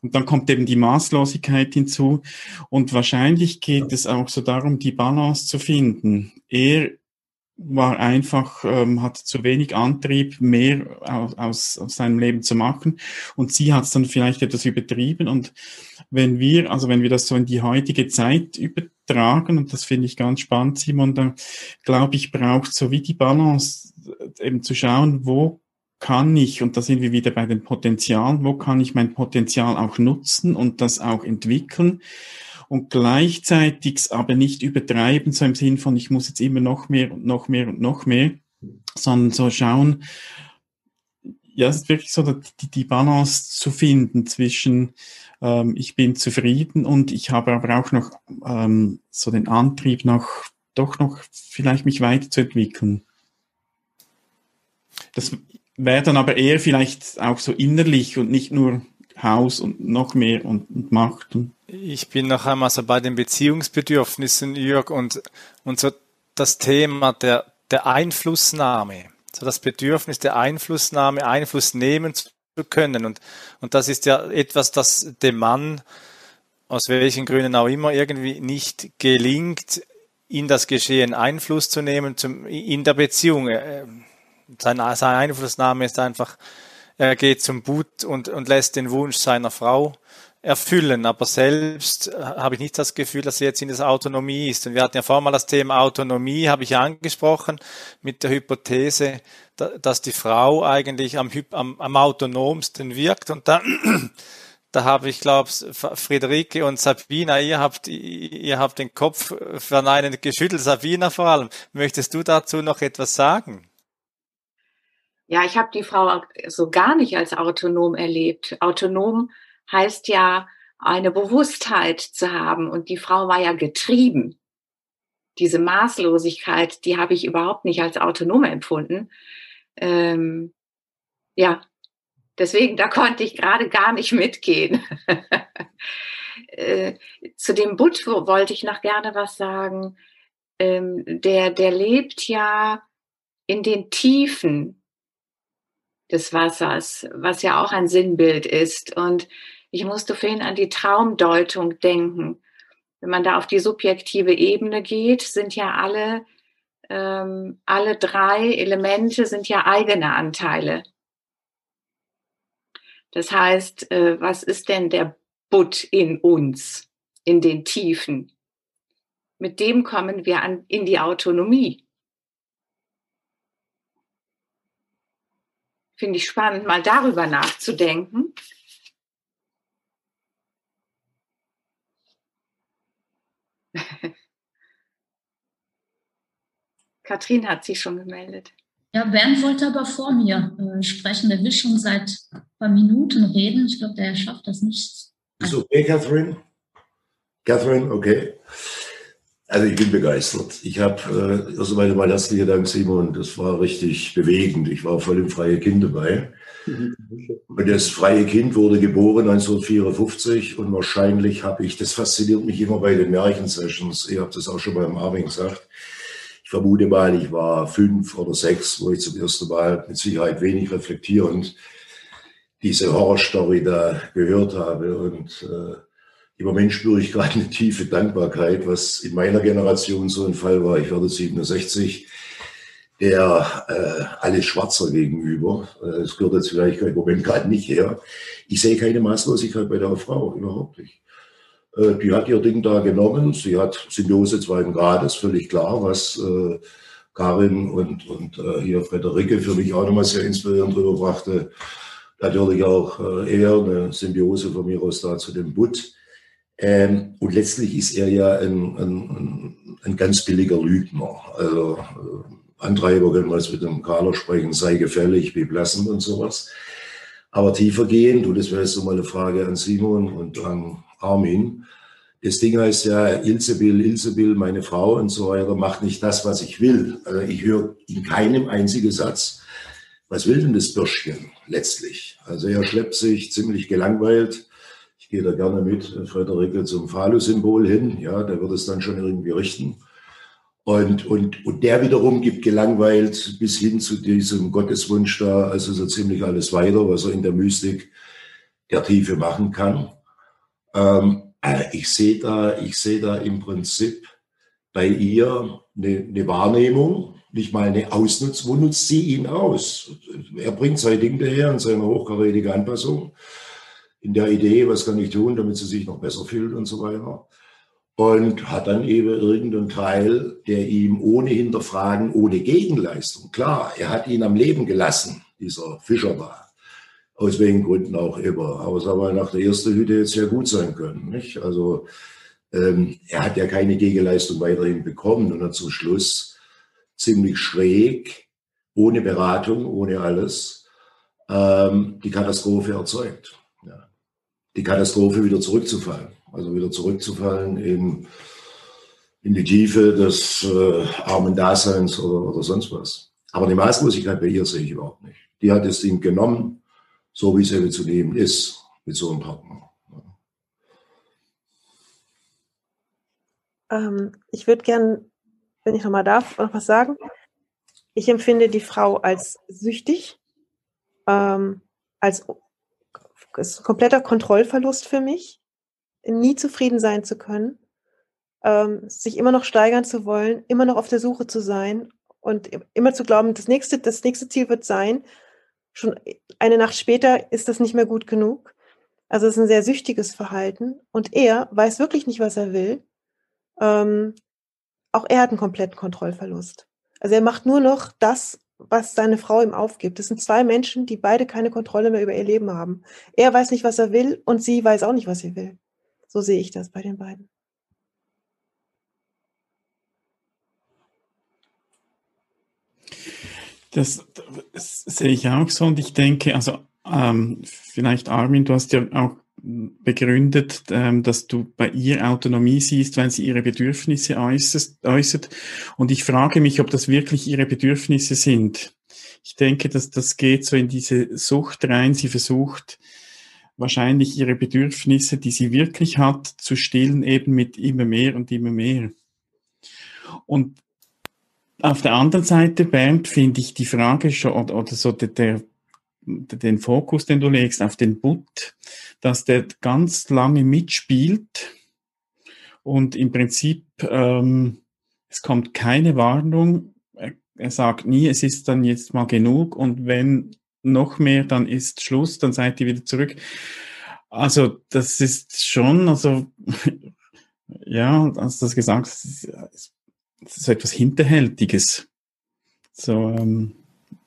Und dann kommt eben die Maßlosigkeit hinzu. Und wahrscheinlich geht es auch so darum, die Balance zu finden. Er war einfach, ähm, hat zu wenig Antrieb, mehr aus, aus, aus seinem Leben zu machen. Und sie hat es dann vielleicht etwas übertrieben. Und wenn wir, also wenn wir das so in die heutige Zeit übertragen, und das finde ich ganz spannend, Simon, dann glaube ich, braucht so wie die Balance, äh, eben zu schauen, wo kann ich, und da sind wir wieder bei den Potenzialen, wo kann ich mein Potenzial auch nutzen und das auch entwickeln und gleichzeitig aber nicht übertreiben, so im Sinn von, ich muss jetzt immer noch mehr und noch mehr und noch mehr, sondern so schauen, ja, es ist wirklich so, die, die Balance zu finden zwischen, ähm, ich bin zufrieden und ich habe aber auch noch ähm, so den Antrieb, noch, doch noch vielleicht mich weiterzuentwickeln. Das, wäre dann aber eher vielleicht auch so innerlich und nicht nur Haus und noch mehr und, und Macht. Ich bin noch einmal so bei den Beziehungsbedürfnissen, Jörg, und, und so das Thema der, der Einflussnahme, so das Bedürfnis der Einflussnahme, Einfluss nehmen zu können. Und, und das ist ja etwas, das dem Mann, aus welchen Gründen auch immer, irgendwie nicht gelingt, in das Geschehen Einfluss zu nehmen, zum, in der Beziehung. Äh, seine, seine Einflussnahme ist einfach, er geht zum Boot und, und lässt den Wunsch seiner Frau erfüllen. Aber selbst äh, habe ich nicht das Gefühl, dass er jetzt in der Autonomie ist. Und wir hatten ja vorher mal das Thema Autonomie, habe ich angesprochen, mit der Hypothese, dass die Frau eigentlich am, am, am autonomsten wirkt. Und da, da habe ich, glaube Friederike und Sabina, ihr habt, ihr habt den Kopf verneinend geschüttelt, Sabina vor allem. Möchtest du dazu noch etwas sagen? Ja, ich habe die Frau so gar nicht als autonom erlebt. Autonom heißt ja, eine Bewusstheit zu haben. Und die Frau war ja getrieben. Diese Maßlosigkeit, die habe ich überhaupt nicht als autonom empfunden. Ähm, ja, deswegen, da konnte ich gerade gar nicht mitgehen. äh, zu dem Butt wollte ich noch gerne was sagen. Ähm, der, der lebt ja in den Tiefen des Wassers, was ja auch ein Sinnbild ist. Und ich musste vorhin an die Traumdeutung denken. Wenn man da auf die subjektive Ebene geht, sind ja alle, ähm, alle drei Elemente sind ja eigene Anteile. Das heißt, äh, was ist denn der Butt in uns, in den Tiefen? Mit dem kommen wir an, in die Autonomie. Finde ich spannend, mal darüber nachzudenken. Katrin hat sich schon gemeldet. Ja, Bernd wollte aber vor mir äh, sprechen. Der will schon seit ein paar Minuten reden. Ich glaube, der schafft das nicht. Ist okay, Catherine? Catherine, okay. Also ich bin begeistert. Ich habe äh, also meine, mein herzlicher Dank, Simon. Das war richtig bewegend. Ich war voll im freie Kind dabei. Und das freie Kind wurde geboren 1954 und wahrscheinlich habe ich, das fasziniert mich immer bei den Märchensessions, ihr habt das auch schon beim Armin gesagt, ich vermute mal, ich war fünf oder sechs, wo ich zum ersten Mal mit Sicherheit wenig reflektierend diese Horrorstory da gehört habe und äh, im Moment spüre ich gerade eine tiefe Dankbarkeit, was in meiner Generation so ein Fall war. Ich werde 67, der äh, alles schwarzer gegenüber. Es äh, gehört jetzt vielleicht im Moment gerade nicht her. Ich sehe keine Maßlosigkeit bei der Frau, überhaupt nicht. Äh, die hat ihr Ding da genommen. Sie hat Symbiose zweiten Grades, völlig klar, was äh, Karin und, und äh, hier Frederike für mich auch nochmal sehr inspirierend drüber brachte. Natürlich auch äh, eher eine Symbiose von mir aus da zu dem Butt. Ähm, und letztlich ist er ja ein, ein, ein ganz billiger Lügner. Also äh, Antreiber können wir jetzt mit dem Kader sprechen, sei gefällig, wie blassend und sowas. Aber tiefer gehend, und das wäre jetzt so mal eine Frage an Simon und an Armin, das Ding heißt ja, Ilsebil, Ilsebil, meine Frau und so weiter, macht nicht das, was ich will. Also ich höre in keinem einzigen Satz, was will denn das Bürschchen letztlich? Also er schleppt sich ziemlich gelangweilt. Ich gehe da gerne mit Frederike zum Phalu-Symbol hin. Ja, der wird es dann schon irgendwie richten. Und, und, und der wiederum gibt gelangweilt bis hin zu diesem Gotteswunsch da, also so ziemlich alles weiter, was er in der Mystik der Tiefe machen kann. Ähm, äh, ich sehe da, ich sehe da im Prinzip bei ihr eine, eine Wahrnehmung, nicht mal eine Ausnutzung. Wo nutzt sie ihn aus? Er bringt sein Ding daher in seiner hochkarätigen Anpassung, in der Idee, was kann ich tun, damit sie sich noch besser fühlt und so weiter. Und hat dann eben irgendeinen Teil, der ihm ohne Hinterfragen, ohne Gegenleistung, klar, er hat ihn am Leben gelassen, dieser Fischer da aus welchen Gründen auch immer. Aber sagen wir, nach der ersten Hütte jetzt ja gut sein können. Nicht? Also ähm, er hat ja keine Gegenleistung weiterhin bekommen und hat zum Schluss ziemlich schräg, ohne Beratung, ohne alles, ähm, die Katastrophe erzeugt. Die Katastrophe wieder zurückzufallen. Also wieder zurückzufallen in, in die Tiefe des äh, armen Daseins oder, oder sonst was. Aber die Maßlosigkeit bei ihr sehe ich überhaupt nicht. Die hat es ihm genommen, so wie es eben zu nehmen ist mit so einem Partner. Ähm, ich würde gern, wenn ich nochmal darf, noch was sagen. Ich empfinde die Frau als süchtig, ähm, als ist ein kompletter Kontrollverlust für mich, nie zufrieden sein zu können, ähm, sich immer noch steigern zu wollen, immer noch auf der Suche zu sein und immer zu glauben, das nächste, das nächste Ziel wird sein, schon eine Nacht später ist das nicht mehr gut genug. Also es ist ein sehr süchtiges Verhalten. Und er weiß wirklich nicht, was er will. Ähm, auch er hat einen kompletten Kontrollverlust. Also er macht nur noch das, was seine Frau ihm aufgibt. Das sind zwei Menschen, die beide keine Kontrolle mehr über ihr Leben haben. Er weiß nicht, was er will und sie weiß auch nicht, was sie will. So sehe ich das bei den beiden. Das, das sehe ich auch so und ich denke, also ähm, vielleicht Armin, du hast ja auch begründet, ähm, dass du bei ihr Autonomie siehst, wenn sie ihre Bedürfnisse äußert. Und ich frage mich, ob das wirklich ihre Bedürfnisse sind. Ich denke, dass das geht so in diese Sucht rein. Sie versucht wahrscheinlich ihre Bedürfnisse, die sie wirklich hat, zu stillen, eben mit immer mehr und immer mehr. Und auf der anderen Seite, Bernd, finde ich die Frage schon, oder so der, der, den Fokus, den du legst auf den Butt, dass der ganz lange mitspielt und im Prinzip ähm, es kommt keine Warnung. Er, sagt nie, es ist dann jetzt mal genug und wenn noch mehr, dann ist Schluss, dann seid ihr wieder zurück. Also das ist schon, also ja, hast du das gesagt, es so etwas Hinterhältiges. So, ähm,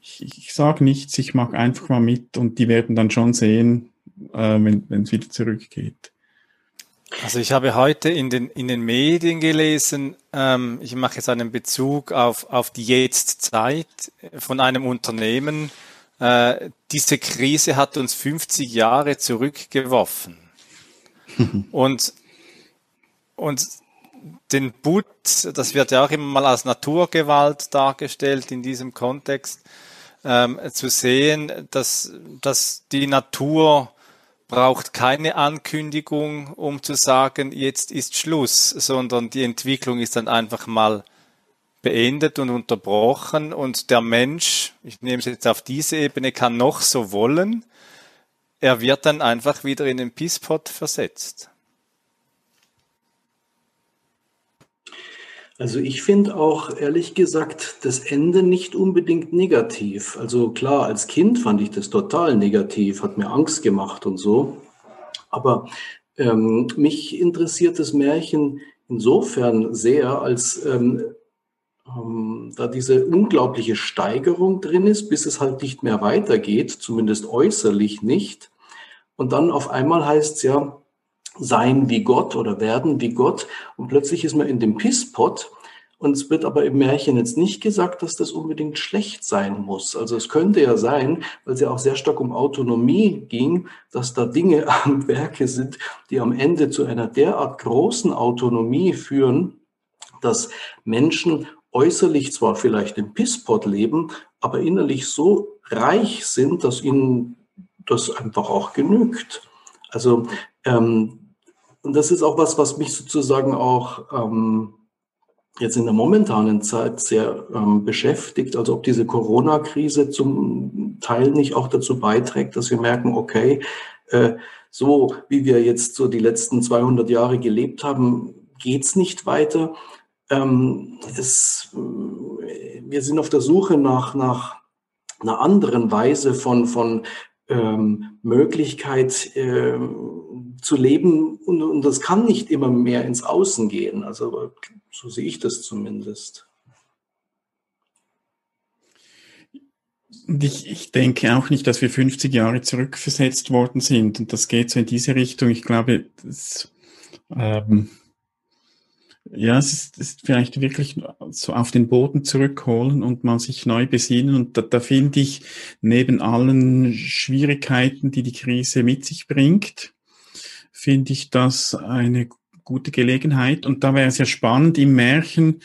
ich, ich sage nichts, ich mache einfach mal mit und die werden dann schon sehen, äh, wenn es wieder zurückgeht. Also ich habe heute in den, in den Medien gelesen, ähm, ich mache jetzt einen Bezug auf, auf die Jetztzeit von einem Unternehmen. Äh, diese Krise hat uns 50 Jahre zurückgeworfen. und, und den Butt, das wird ja auch immer mal als Naturgewalt dargestellt in diesem Kontext, ähm, zu sehen, dass, dass die Natur braucht keine Ankündigung, um zu sagen, jetzt ist Schluss, sondern die Entwicklung ist dann einfach mal beendet und unterbrochen und der Mensch, ich nehme es jetzt auf diese Ebene, kann noch so wollen, er wird dann einfach wieder in den Pisspot versetzt. Also ich finde auch ehrlich gesagt das Ende nicht unbedingt negativ. Also klar, als Kind fand ich das total negativ, hat mir Angst gemacht und so. Aber ähm, mich interessiert das Märchen insofern sehr, als ähm, ähm, da diese unglaubliche Steigerung drin ist, bis es halt nicht mehr weitergeht, zumindest äußerlich nicht. Und dann auf einmal heißt es ja, sein wie Gott oder werden wie Gott und plötzlich ist man in dem Pisspot Und es wird aber im Märchen jetzt nicht gesagt, dass das unbedingt schlecht sein muss. Also es könnte ja sein, weil es ja auch sehr stark um Autonomie ging, dass da Dinge am Werke sind, die am Ende zu einer derart großen Autonomie führen, dass Menschen äußerlich zwar vielleicht im Pisspot leben, aber innerlich so reich sind, dass ihnen das einfach auch genügt. Also ähm, und das ist auch was, was mich sozusagen auch ähm, jetzt in der momentanen Zeit sehr ähm, beschäftigt. Also ob diese Corona-Krise zum Teil nicht auch dazu beiträgt, dass wir merken, okay, äh, so wie wir jetzt so die letzten 200 Jahre gelebt haben, geht's nicht weiter. Ähm, es, wir sind auf der Suche nach, nach einer anderen Weise von, von ähm, Möglichkeit ähm, zu leben und, und das kann nicht immer mehr ins Außen gehen. Also so sehe ich das zumindest. Und ich, ich denke auch nicht, dass wir 50 Jahre zurückversetzt worden sind. Und das geht so in diese Richtung. Ich glaube, das, ähm, ja, es ist, ist vielleicht wirklich so auf den Boden zurückholen und mal sich neu besinnen. Und da, da finde ich neben allen Schwierigkeiten, die die Krise mit sich bringt, finde ich das eine gute Gelegenheit. Und da wäre es ja spannend im Märchen,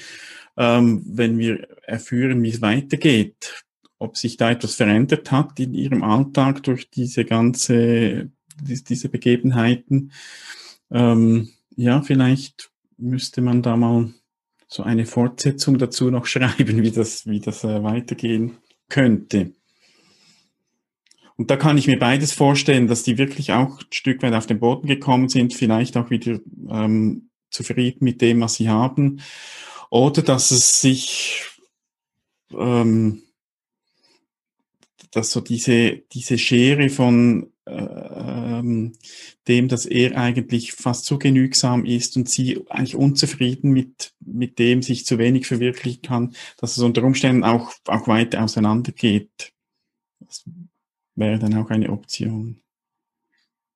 ähm, wenn wir erführen, wie es weitergeht, ob sich da etwas verändert hat in ihrem Alltag durch diese ganze, diese Begebenheiten. Ähm, ja, vielleicht müsste man da mal so eine Fortsetzung dazu noch schreiben, wie das, wie das äh, weitergehen könnte. Und da kann ich mir beides vorstellen, dass die wirklich auch ein Stück weit auf den Boden gekommen sind, vielleicht auch wieder ähm, zufrieden mit dem, was sie haben. Oder dass es sich, ähm, dass so diese, diese Schere von ähm, dem, dass er eigentlich fast zu genügsam ist und sie eigentlich unzufrieden mit, mit dem sich zu wenig verwirklichen kann, dass es unter Umständen auch, auch weiter auseinandergeht. Wäre dann auch eine Option.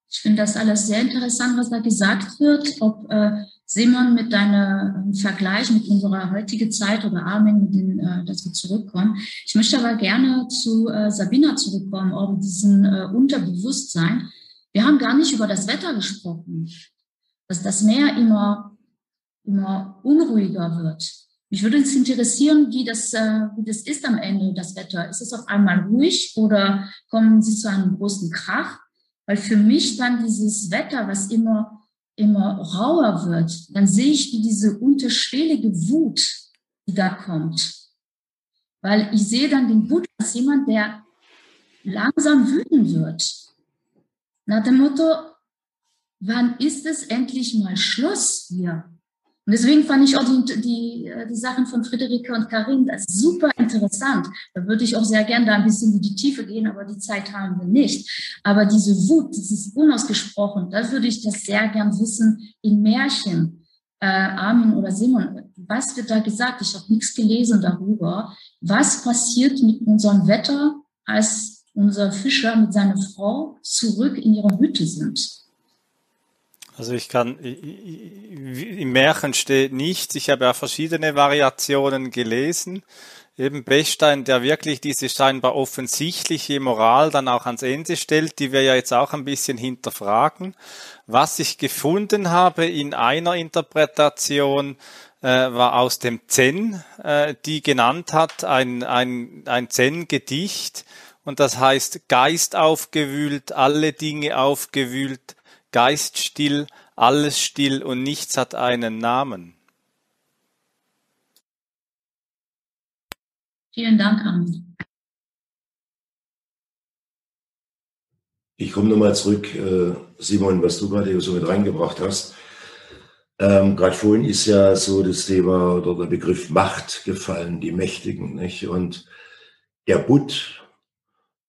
Ich finde das alles sehr interessant, was da gesagt wird, ob äh, Simon mit deinem Vergleich mit unserer heutigen Zeit oder Armin, mit dem, äh, dass wir zurückkommen. Ich möchte aber gerne zu äh, Sabina zurückkommen, um diesen äh, Unterbewusstsein. Wir haben gar nicht über das Wetter gesprochen, dass das Meer immer, immer unruhiger wird. Mich würde es interessieren, wie das, äh, wie das ist am Ende, das Wetter. Ist es auf einmal ruhig oder kommen Sie zu einem großen Krach? Weil für mich dann dieses Wetter, was immer, immer rauer wird, dann sehe ich wie diese unterschwellige Wut, die da kommt. Weil ich sehe dann den Wut als jemand, der langsam wütend wird. Nach dem Motto, wann ist es endlich mal Schluss hier? Und deswegen fand ich auch die, die, äh, die Sachen von Friederike und Karin das super interessant. Da würde ich auch sehr gerne da ein bisschen in die Tiefe gehen, aber die Zeit haben wir nicht. Aber diese Wut, das ist unausgesprochen, da würde ich das sehr gern wissen in Märchen. Äh, Armin oder Simon, was wird da gesagt? Ich habe nichts gelesen darüber. Was passiert mit unserem Wetter, als unser Fischer mit seiner Frau zurück in ihrer Hütte sind? Also ich kann, im Märchen steht nichts. Ich habe ja verschiedene Variationen gelesen. Eben Bechstein, der wirklich diese scheinbar offensichtliche Moral dann auch ans Ende stellt, die wir ja jetzt auch ein bisschen hinterfragen. Was ich gefunden habe in einer Interpretation, äh, war aus dem Zen, äh, die genannt hat, ein, ein, ein Zen-Gedicht. Und das heißt, Geist aufgewühlt, alle Dinge aufgewühlt, Geist still, alles still und nichts hat einen Namen. Vielen Dank, Armin. Ich komme nochmal zurück, äh, Simon, was du gerade so mit reingebracht hast. Ähm, gerade vorhin ist ja so das Thema oder der Begriff Macht gefallen, die Mächtigen. Nicht? Und der Butt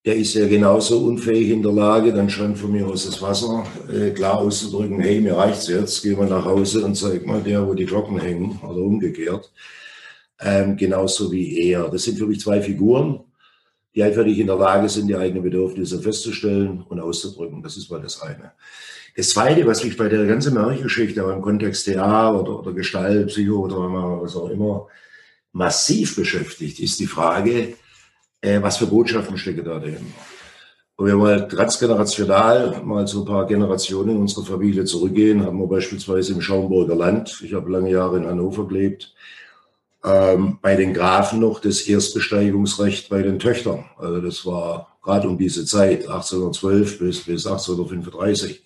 der ist ja genauso unfähig in der Lage, dann schon von mir aus das Wasser äh, klar auszudrücken, hey, mir reicht's jetzt, geh mal nach Hause und zeig mal der, wo die Glocken hängen oder umgekehrt. Ähm, genauso wie er. Das sind für mich zwei Figuren, die einfach nicht in der Lage sind, die eigenen Bedürfnisse festzustellen und auszudrücken. Das ist mal das eine. Das Zweite, was mich bei der ganzen Märchengeschichte, aber im Kontext Theater oder, oder Gestalt, Psycho oder was auch immer, massiv beschäftigt, ist die Frage, äh, was für Botschaften stecken da drin. Und wenn wir transgenerational mal so ein paar Generationen in unserer Familie zurückgehen, haben wir beispielsweise im Schaumburger Land, ich habe lange Jahre in Hannover gelebt, ähm, bei den Grafen noch das Erstbesteigungsrecht bei den Töchtern. Also das war gerade um diese Zeit, 1812 bis, bis 1835.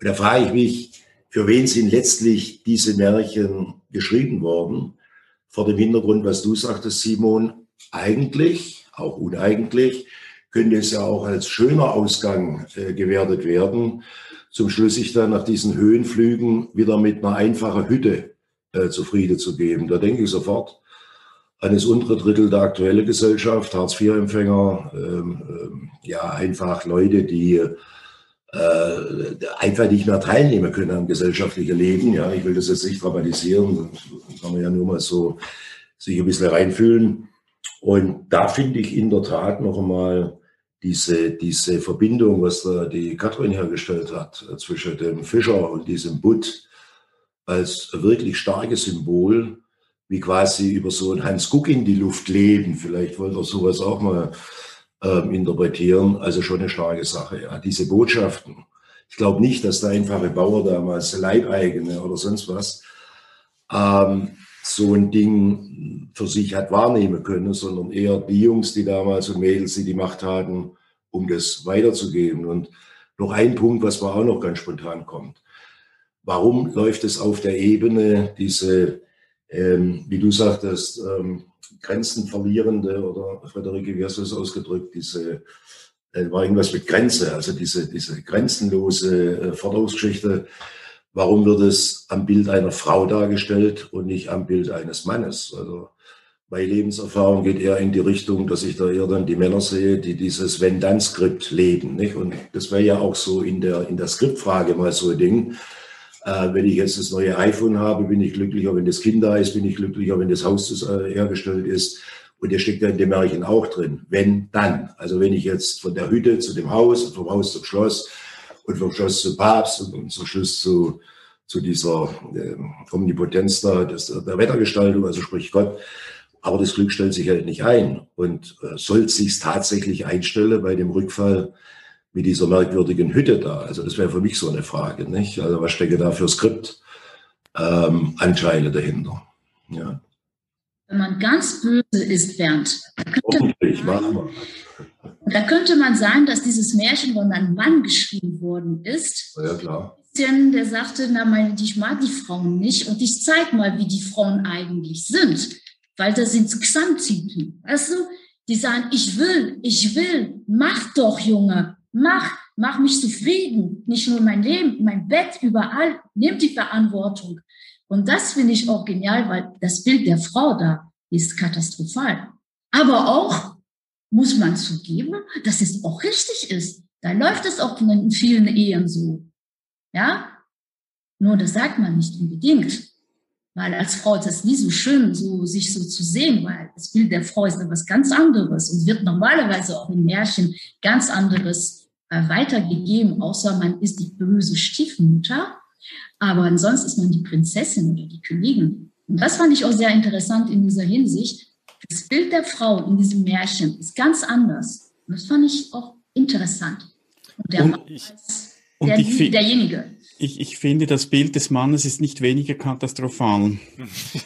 Und da frage ich mich, für wen sind letztlich diese Märchen geschrieben worden? Vor dem Hintergrund, was du sagtest, Simon, eigentlich, auch uneigentlich, könnte es ja auch als schöner Ausgang äh, gewertet werden, zum Schluss sich dann nach diesen Höhenflügen wieder mit einer einfachen Hütte äh, zufrieden zu geben. Da denke ich sofort an das untere Drittel der aktuellen Gesellschaft, Hartz-IV-Empfänger, ähm, ähm, ja, einfach Leute, die äh, einfach nicht mehr teilnehmen können am gesellschaftlichen Leben. Ja, ich will das jetzt nicht dramatisieren, kann man ja nur mal so sich ein bisschen reinfühlen. Und da finde ich in der Tat noch einmal diese, diese Verbindung, was da die Katrin hergestellt hat, äh, zwischen dem Fischer und diesem Butt, als wirklich starkes Symbol, wie quasi über so ein Hans Guck in die Luft leben. Vielleicht wollte er sowas auch mal ähm, interpretieren. Also schon eine starke Sache. Ja. Diese Botschaften. Ich glaube nicht, dass der einfache Bauer damals Leibeigene oder sonst was ähm, so ein Ding für sich hat wahrnehmen können, sondern eher die Jungs, die damals und Mädels, die die Macht hatten, um das weiterzugeben. Und noch ein Punkt, was mir auch noch ganz spontan kommt. Warum läuft es auf der Ebene, diese, ähm, wie du sagtest, ähm, Grenzen verlierende oder Frederike, wie hast du es ausgedrückt, diese, äh, war irgendwas mit Grenze, also diese, diese grenzenlose äh, Forderungsgeschichte. Warum wird es am Bild einer Frau dargestellt und nicht am Bild eines Mannes? Also meine Lebenserfahrung geht eher in die Richtung, dass ich da eher dann die Männer sehe, die dieses Wenn-Dann-Skript leben. Nicht? Und das wäre ja auch so in der, in der Skriptfrage mal so ein Ding. Äh, wenn ich jetzt das neue iPhone habe, bin ich glücklicher, wenn das Kind da ist, bin ich glücklicher, wenn das Haus äh, hergestellt ist. Und der steckt ja in dem Märchen auch drin. Wenn, dann. Also wenn ich jetzt von der Hütte zu dem Haus und vom Haus zum Schloss und vom Schloss zum Papst und, und zum Schluss zu, zu dieser äh, Omnipotenz da, des, der Wettergestaltung, also sprich Gott. Aber das Glück stellt sich halt nicht ein. Und äh, soll sich tatsächlich einstellen bei dem Rückfall mit dieser merkwürdigen Hütte da? Also das wäre für mich so eine Frage, nicht? Also was stecke da für Skript ähm, Anteile dahinter? Ja. Wenn man ganz böse ist, Bernd, Hoffentlich, machen wir. Da könnte man sagen, dass dieses Märchen von einem Mann geschrieben worden ist. Ja, klar. Der sagte, na, meine, ich mag die Frauen nicht und ich zeig mal, wie die Frauen eigentlich sind. Weil das sind Xantypen. Weißt du, die sagen, ich will, ich will, mach doch, Junge, Mach, mach mich zufrieden. Nicht nur mein Leben, mein Bett, überall. Nimm die Verantwortung. Und das finde ich auch genial, weil das Bild der Frau da ist katastrophal. Aber auch muss man zugeben, dass es auch richtig ist. Da läuft es auch in vielen Ehen so. Ja? Nur das sagt man nicht unbedingt. Weil als Frau ist es nie so schön, so, sich so zu sehen, weil das Bild der Frau ist etwas ganz anderes und wird normalerweise auch in Märchen ganz anderes äh, weitergegeben, außer man ist die böse Stiefmutter. Aber ansonsten ist man die Prinzessin oder die Königin. Und das fand ich auch sehr interessant in dieser Hinsicht. Das Bild der Frau in diesem Märchen ist ganz anders. Und das fand ich auch interessant. Und der Und Mann ich- und der, derjenige. Ich, ich finde, das Bild des Mannes ist nicht weniger katraphal.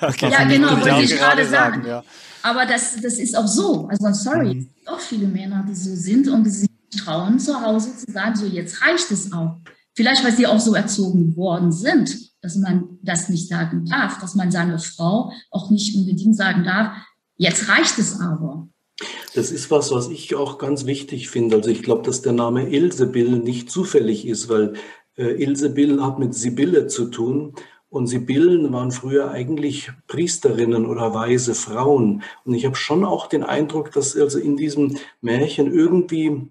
Ja, Ja, genau, wollte ich gerade sagen. ja. Aber das, das ist auch so. Also sorry, Mhm. es gibt auch viele Männer, die so sind und die sich trauen, zu Hause zu sagen, so jetzt reicht es auch. Vielleicht, weil sie auch so erzogen worden sind, dass man das nicht sagen darf, dass man seiner Frau auch nicht unbedingt sagen darf, jetzt reicht es aber. Das ist was, was ich auch ganz wichtig finde. Also ich glaube, dass der Name Ilsebill nicht zufällig ist, weil äh, Ilsebill hat mit Sibylle zu tun. Und Sibyllen waren früher eigentlich Priesterinnen oder weise Frauen. Und ich habe schon auch den Eindruck, dass also in diesem Märchen irgendwie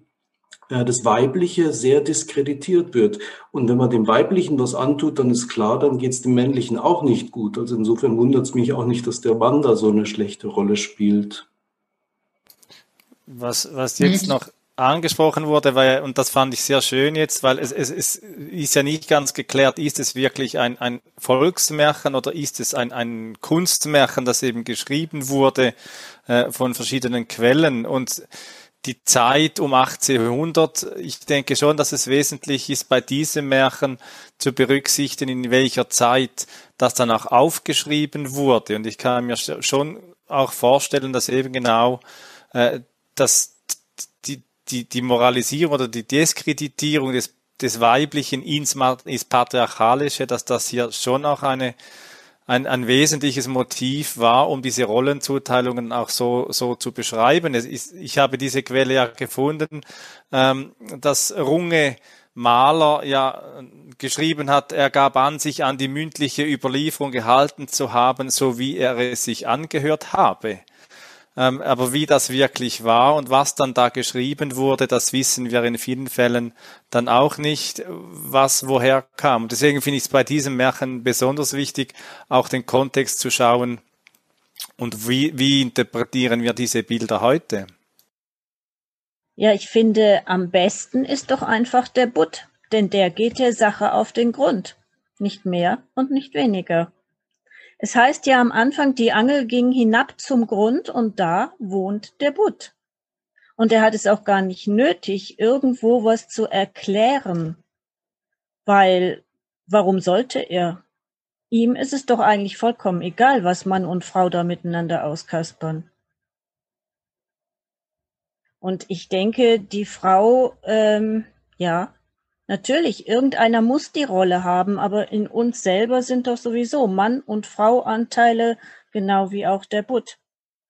das Weibliche sehr diskreditiert wird. Und wenn man dem Weiblichen was antut, dann ist klar, dann geht es dem Männlichen auch nicht gut. Also insofern wundert es mich auch nicht, dass der Mann da so eine schlechte Rolle spielt. Was, was jetzt noch angesprochen wurde, weil, und das fand ich sehr schön jetzt, weil es, es, es ist ja nicht ganz geklärt, ist es wirklich ein, ein Volksmärchen oder ist es ein, ein Kunstmärchen, das eben geschrieben wurde äh, von verschiedenen Quellen und die Zeit um 1800, ich denke schon, dass es wesentlich ist, bei diesem Märchen zu berücksichtigen, in welcher Zeit das dann auch aufgeschrieben wurde. Und ich kann mir schon auch vorstellen, dass eben genau äh, dass die, die, die Moralisierung oder die Diskreditierung des, des Weiblichen ins, ins Patriarchalische, dass das hier schon auch eine ein, ein wesentliches Motiv war, um diese Rollenzuteilungen auch so, so zu beschreiben. Ist, ich habe diese Quelle ja gefunden, ähm, dass Runge Maler ja geschrieben hat, er gab an, sich an die mündliche Überlieferung gehalten zu haben, so wie er es sich angehört habe. Ähm, aber wie das wirklich war und was dann da geschrieben wurde, das wissen wir in vielen Fällen dann auch nicht, was woher kam. Deswegen finde ich es bei diesem Märchen besonders wichtig, auch den Kontext zu schauen und wie, wie interpretieren wir diese Bilder heute. Ja, ich finde, am besten ist doch einfach der Butt, denn der geht der Sache auf den Grund. Nicht mehr und nicht weniger. Es heißt ja am Anfang, die Angel ging hinab zum Grund und da wohnt der Butt. Und er hat es auch gar nicht nötig, irgendwo was zu erklären, weil warum sollte er? Ihm ist es doch eigentlich vollkommen egal, was Mann und Frau da miteinander auskaspern. Und ich denke, die Frau, ähm, ja, Natürlich, irgendeiner muss die Rolle haben, aber in uns selber sind doch sowieso Mann- und Frau-Anteile, genau wie auch der Butt.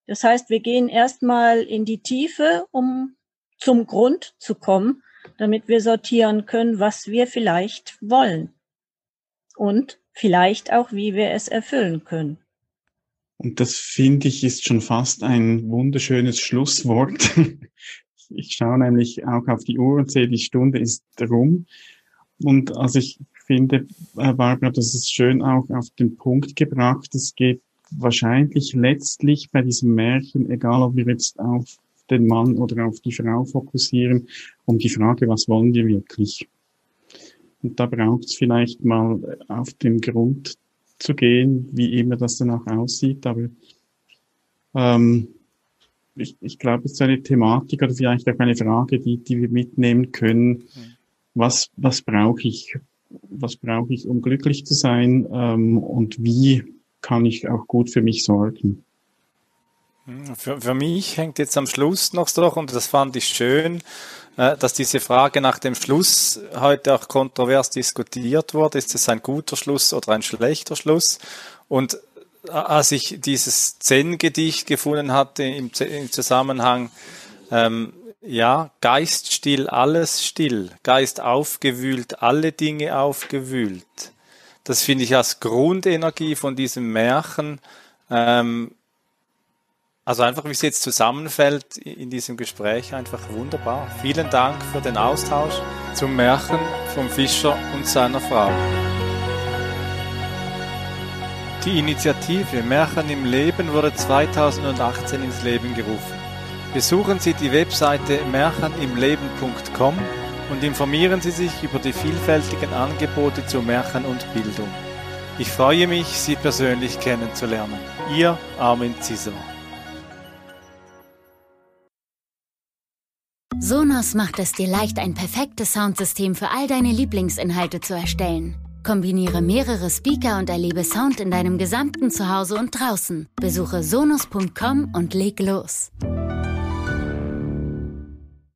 Das heißt, wir gehen erstmal in die Tiefe, um zum Grund zu kommen, damit wir sortieren können, was wir vielleicht wollen. Und vielleicht auch, wie wir es erfüllen können. Und das finde ich ist schon fast ein wunderschönes Schlusswort Ich schaue nämlich auch auf die Uhr und sehe, die Stunde ist rum. Und also ich finde, äh, Barbara, das ist schön auch auf den Punkt gebracht. Es geht wahrscheinlich letztlich bei diesem Märchen, egal ob wir jetzt auf den Mann oder auf die Frau fokussieren, um die Frage, was wollen wir wirklich? Und da braucht es vielleicht mal auf den Grund zu gehen, wie immer das dann auch aussieht. Aber ähm, ich, ich glaube, es ist eine Thematik oder vielleicht auch eine Frage, die, die wir mitnehmen können. Was, was brauche ich? Was brauche ich, um glücklich zu sein? Ähm, und wie kann ich auch gut für mich sorgen? Für, für mich hängt jetzt am Schluss noch so, und das fand ich schön, äh, dass diese Frage nach dem Schluss heute auch kontrovers diskutiert wurde. Ist es ein guter Schluss oder ein schlechter Schluss? Und als ich dieses Zen-Gedicht gefunden hatte im, im Zusammenhang, ähm, ja, Geist still, alles still, Geist aufgewühlt, alle Dinge aufgewühlt. Das finde ich als Grundenergie von diesem Märchen, ähm, also einfach wie es jetzt zusammenfällt in diesem Gespräch, einfach wunderbar. Vielen Dank für den Austausch zum Märchen vom Fischer und seiner Frau. Die Initiative Märchen im Leben wurde 2018 ins Leben gerufen. Besuchen Sie die Webseite märchenimleben.com und informieren Sie sich über die vielfältigen Angebote zu Märchen und Bildung. Ich freue mich, Sie persönlich kennenzulernen. Ihr Armin Zisser. Sonos macht es dir leicht, ein perfektes Soundsystem für all deine Lieblingsinhalte zu erstellen. Kombiniere mehrere Speaker und erlebe Sound in deinem gesamten Zuhause und draußen. Besuche sonos.com und leg los.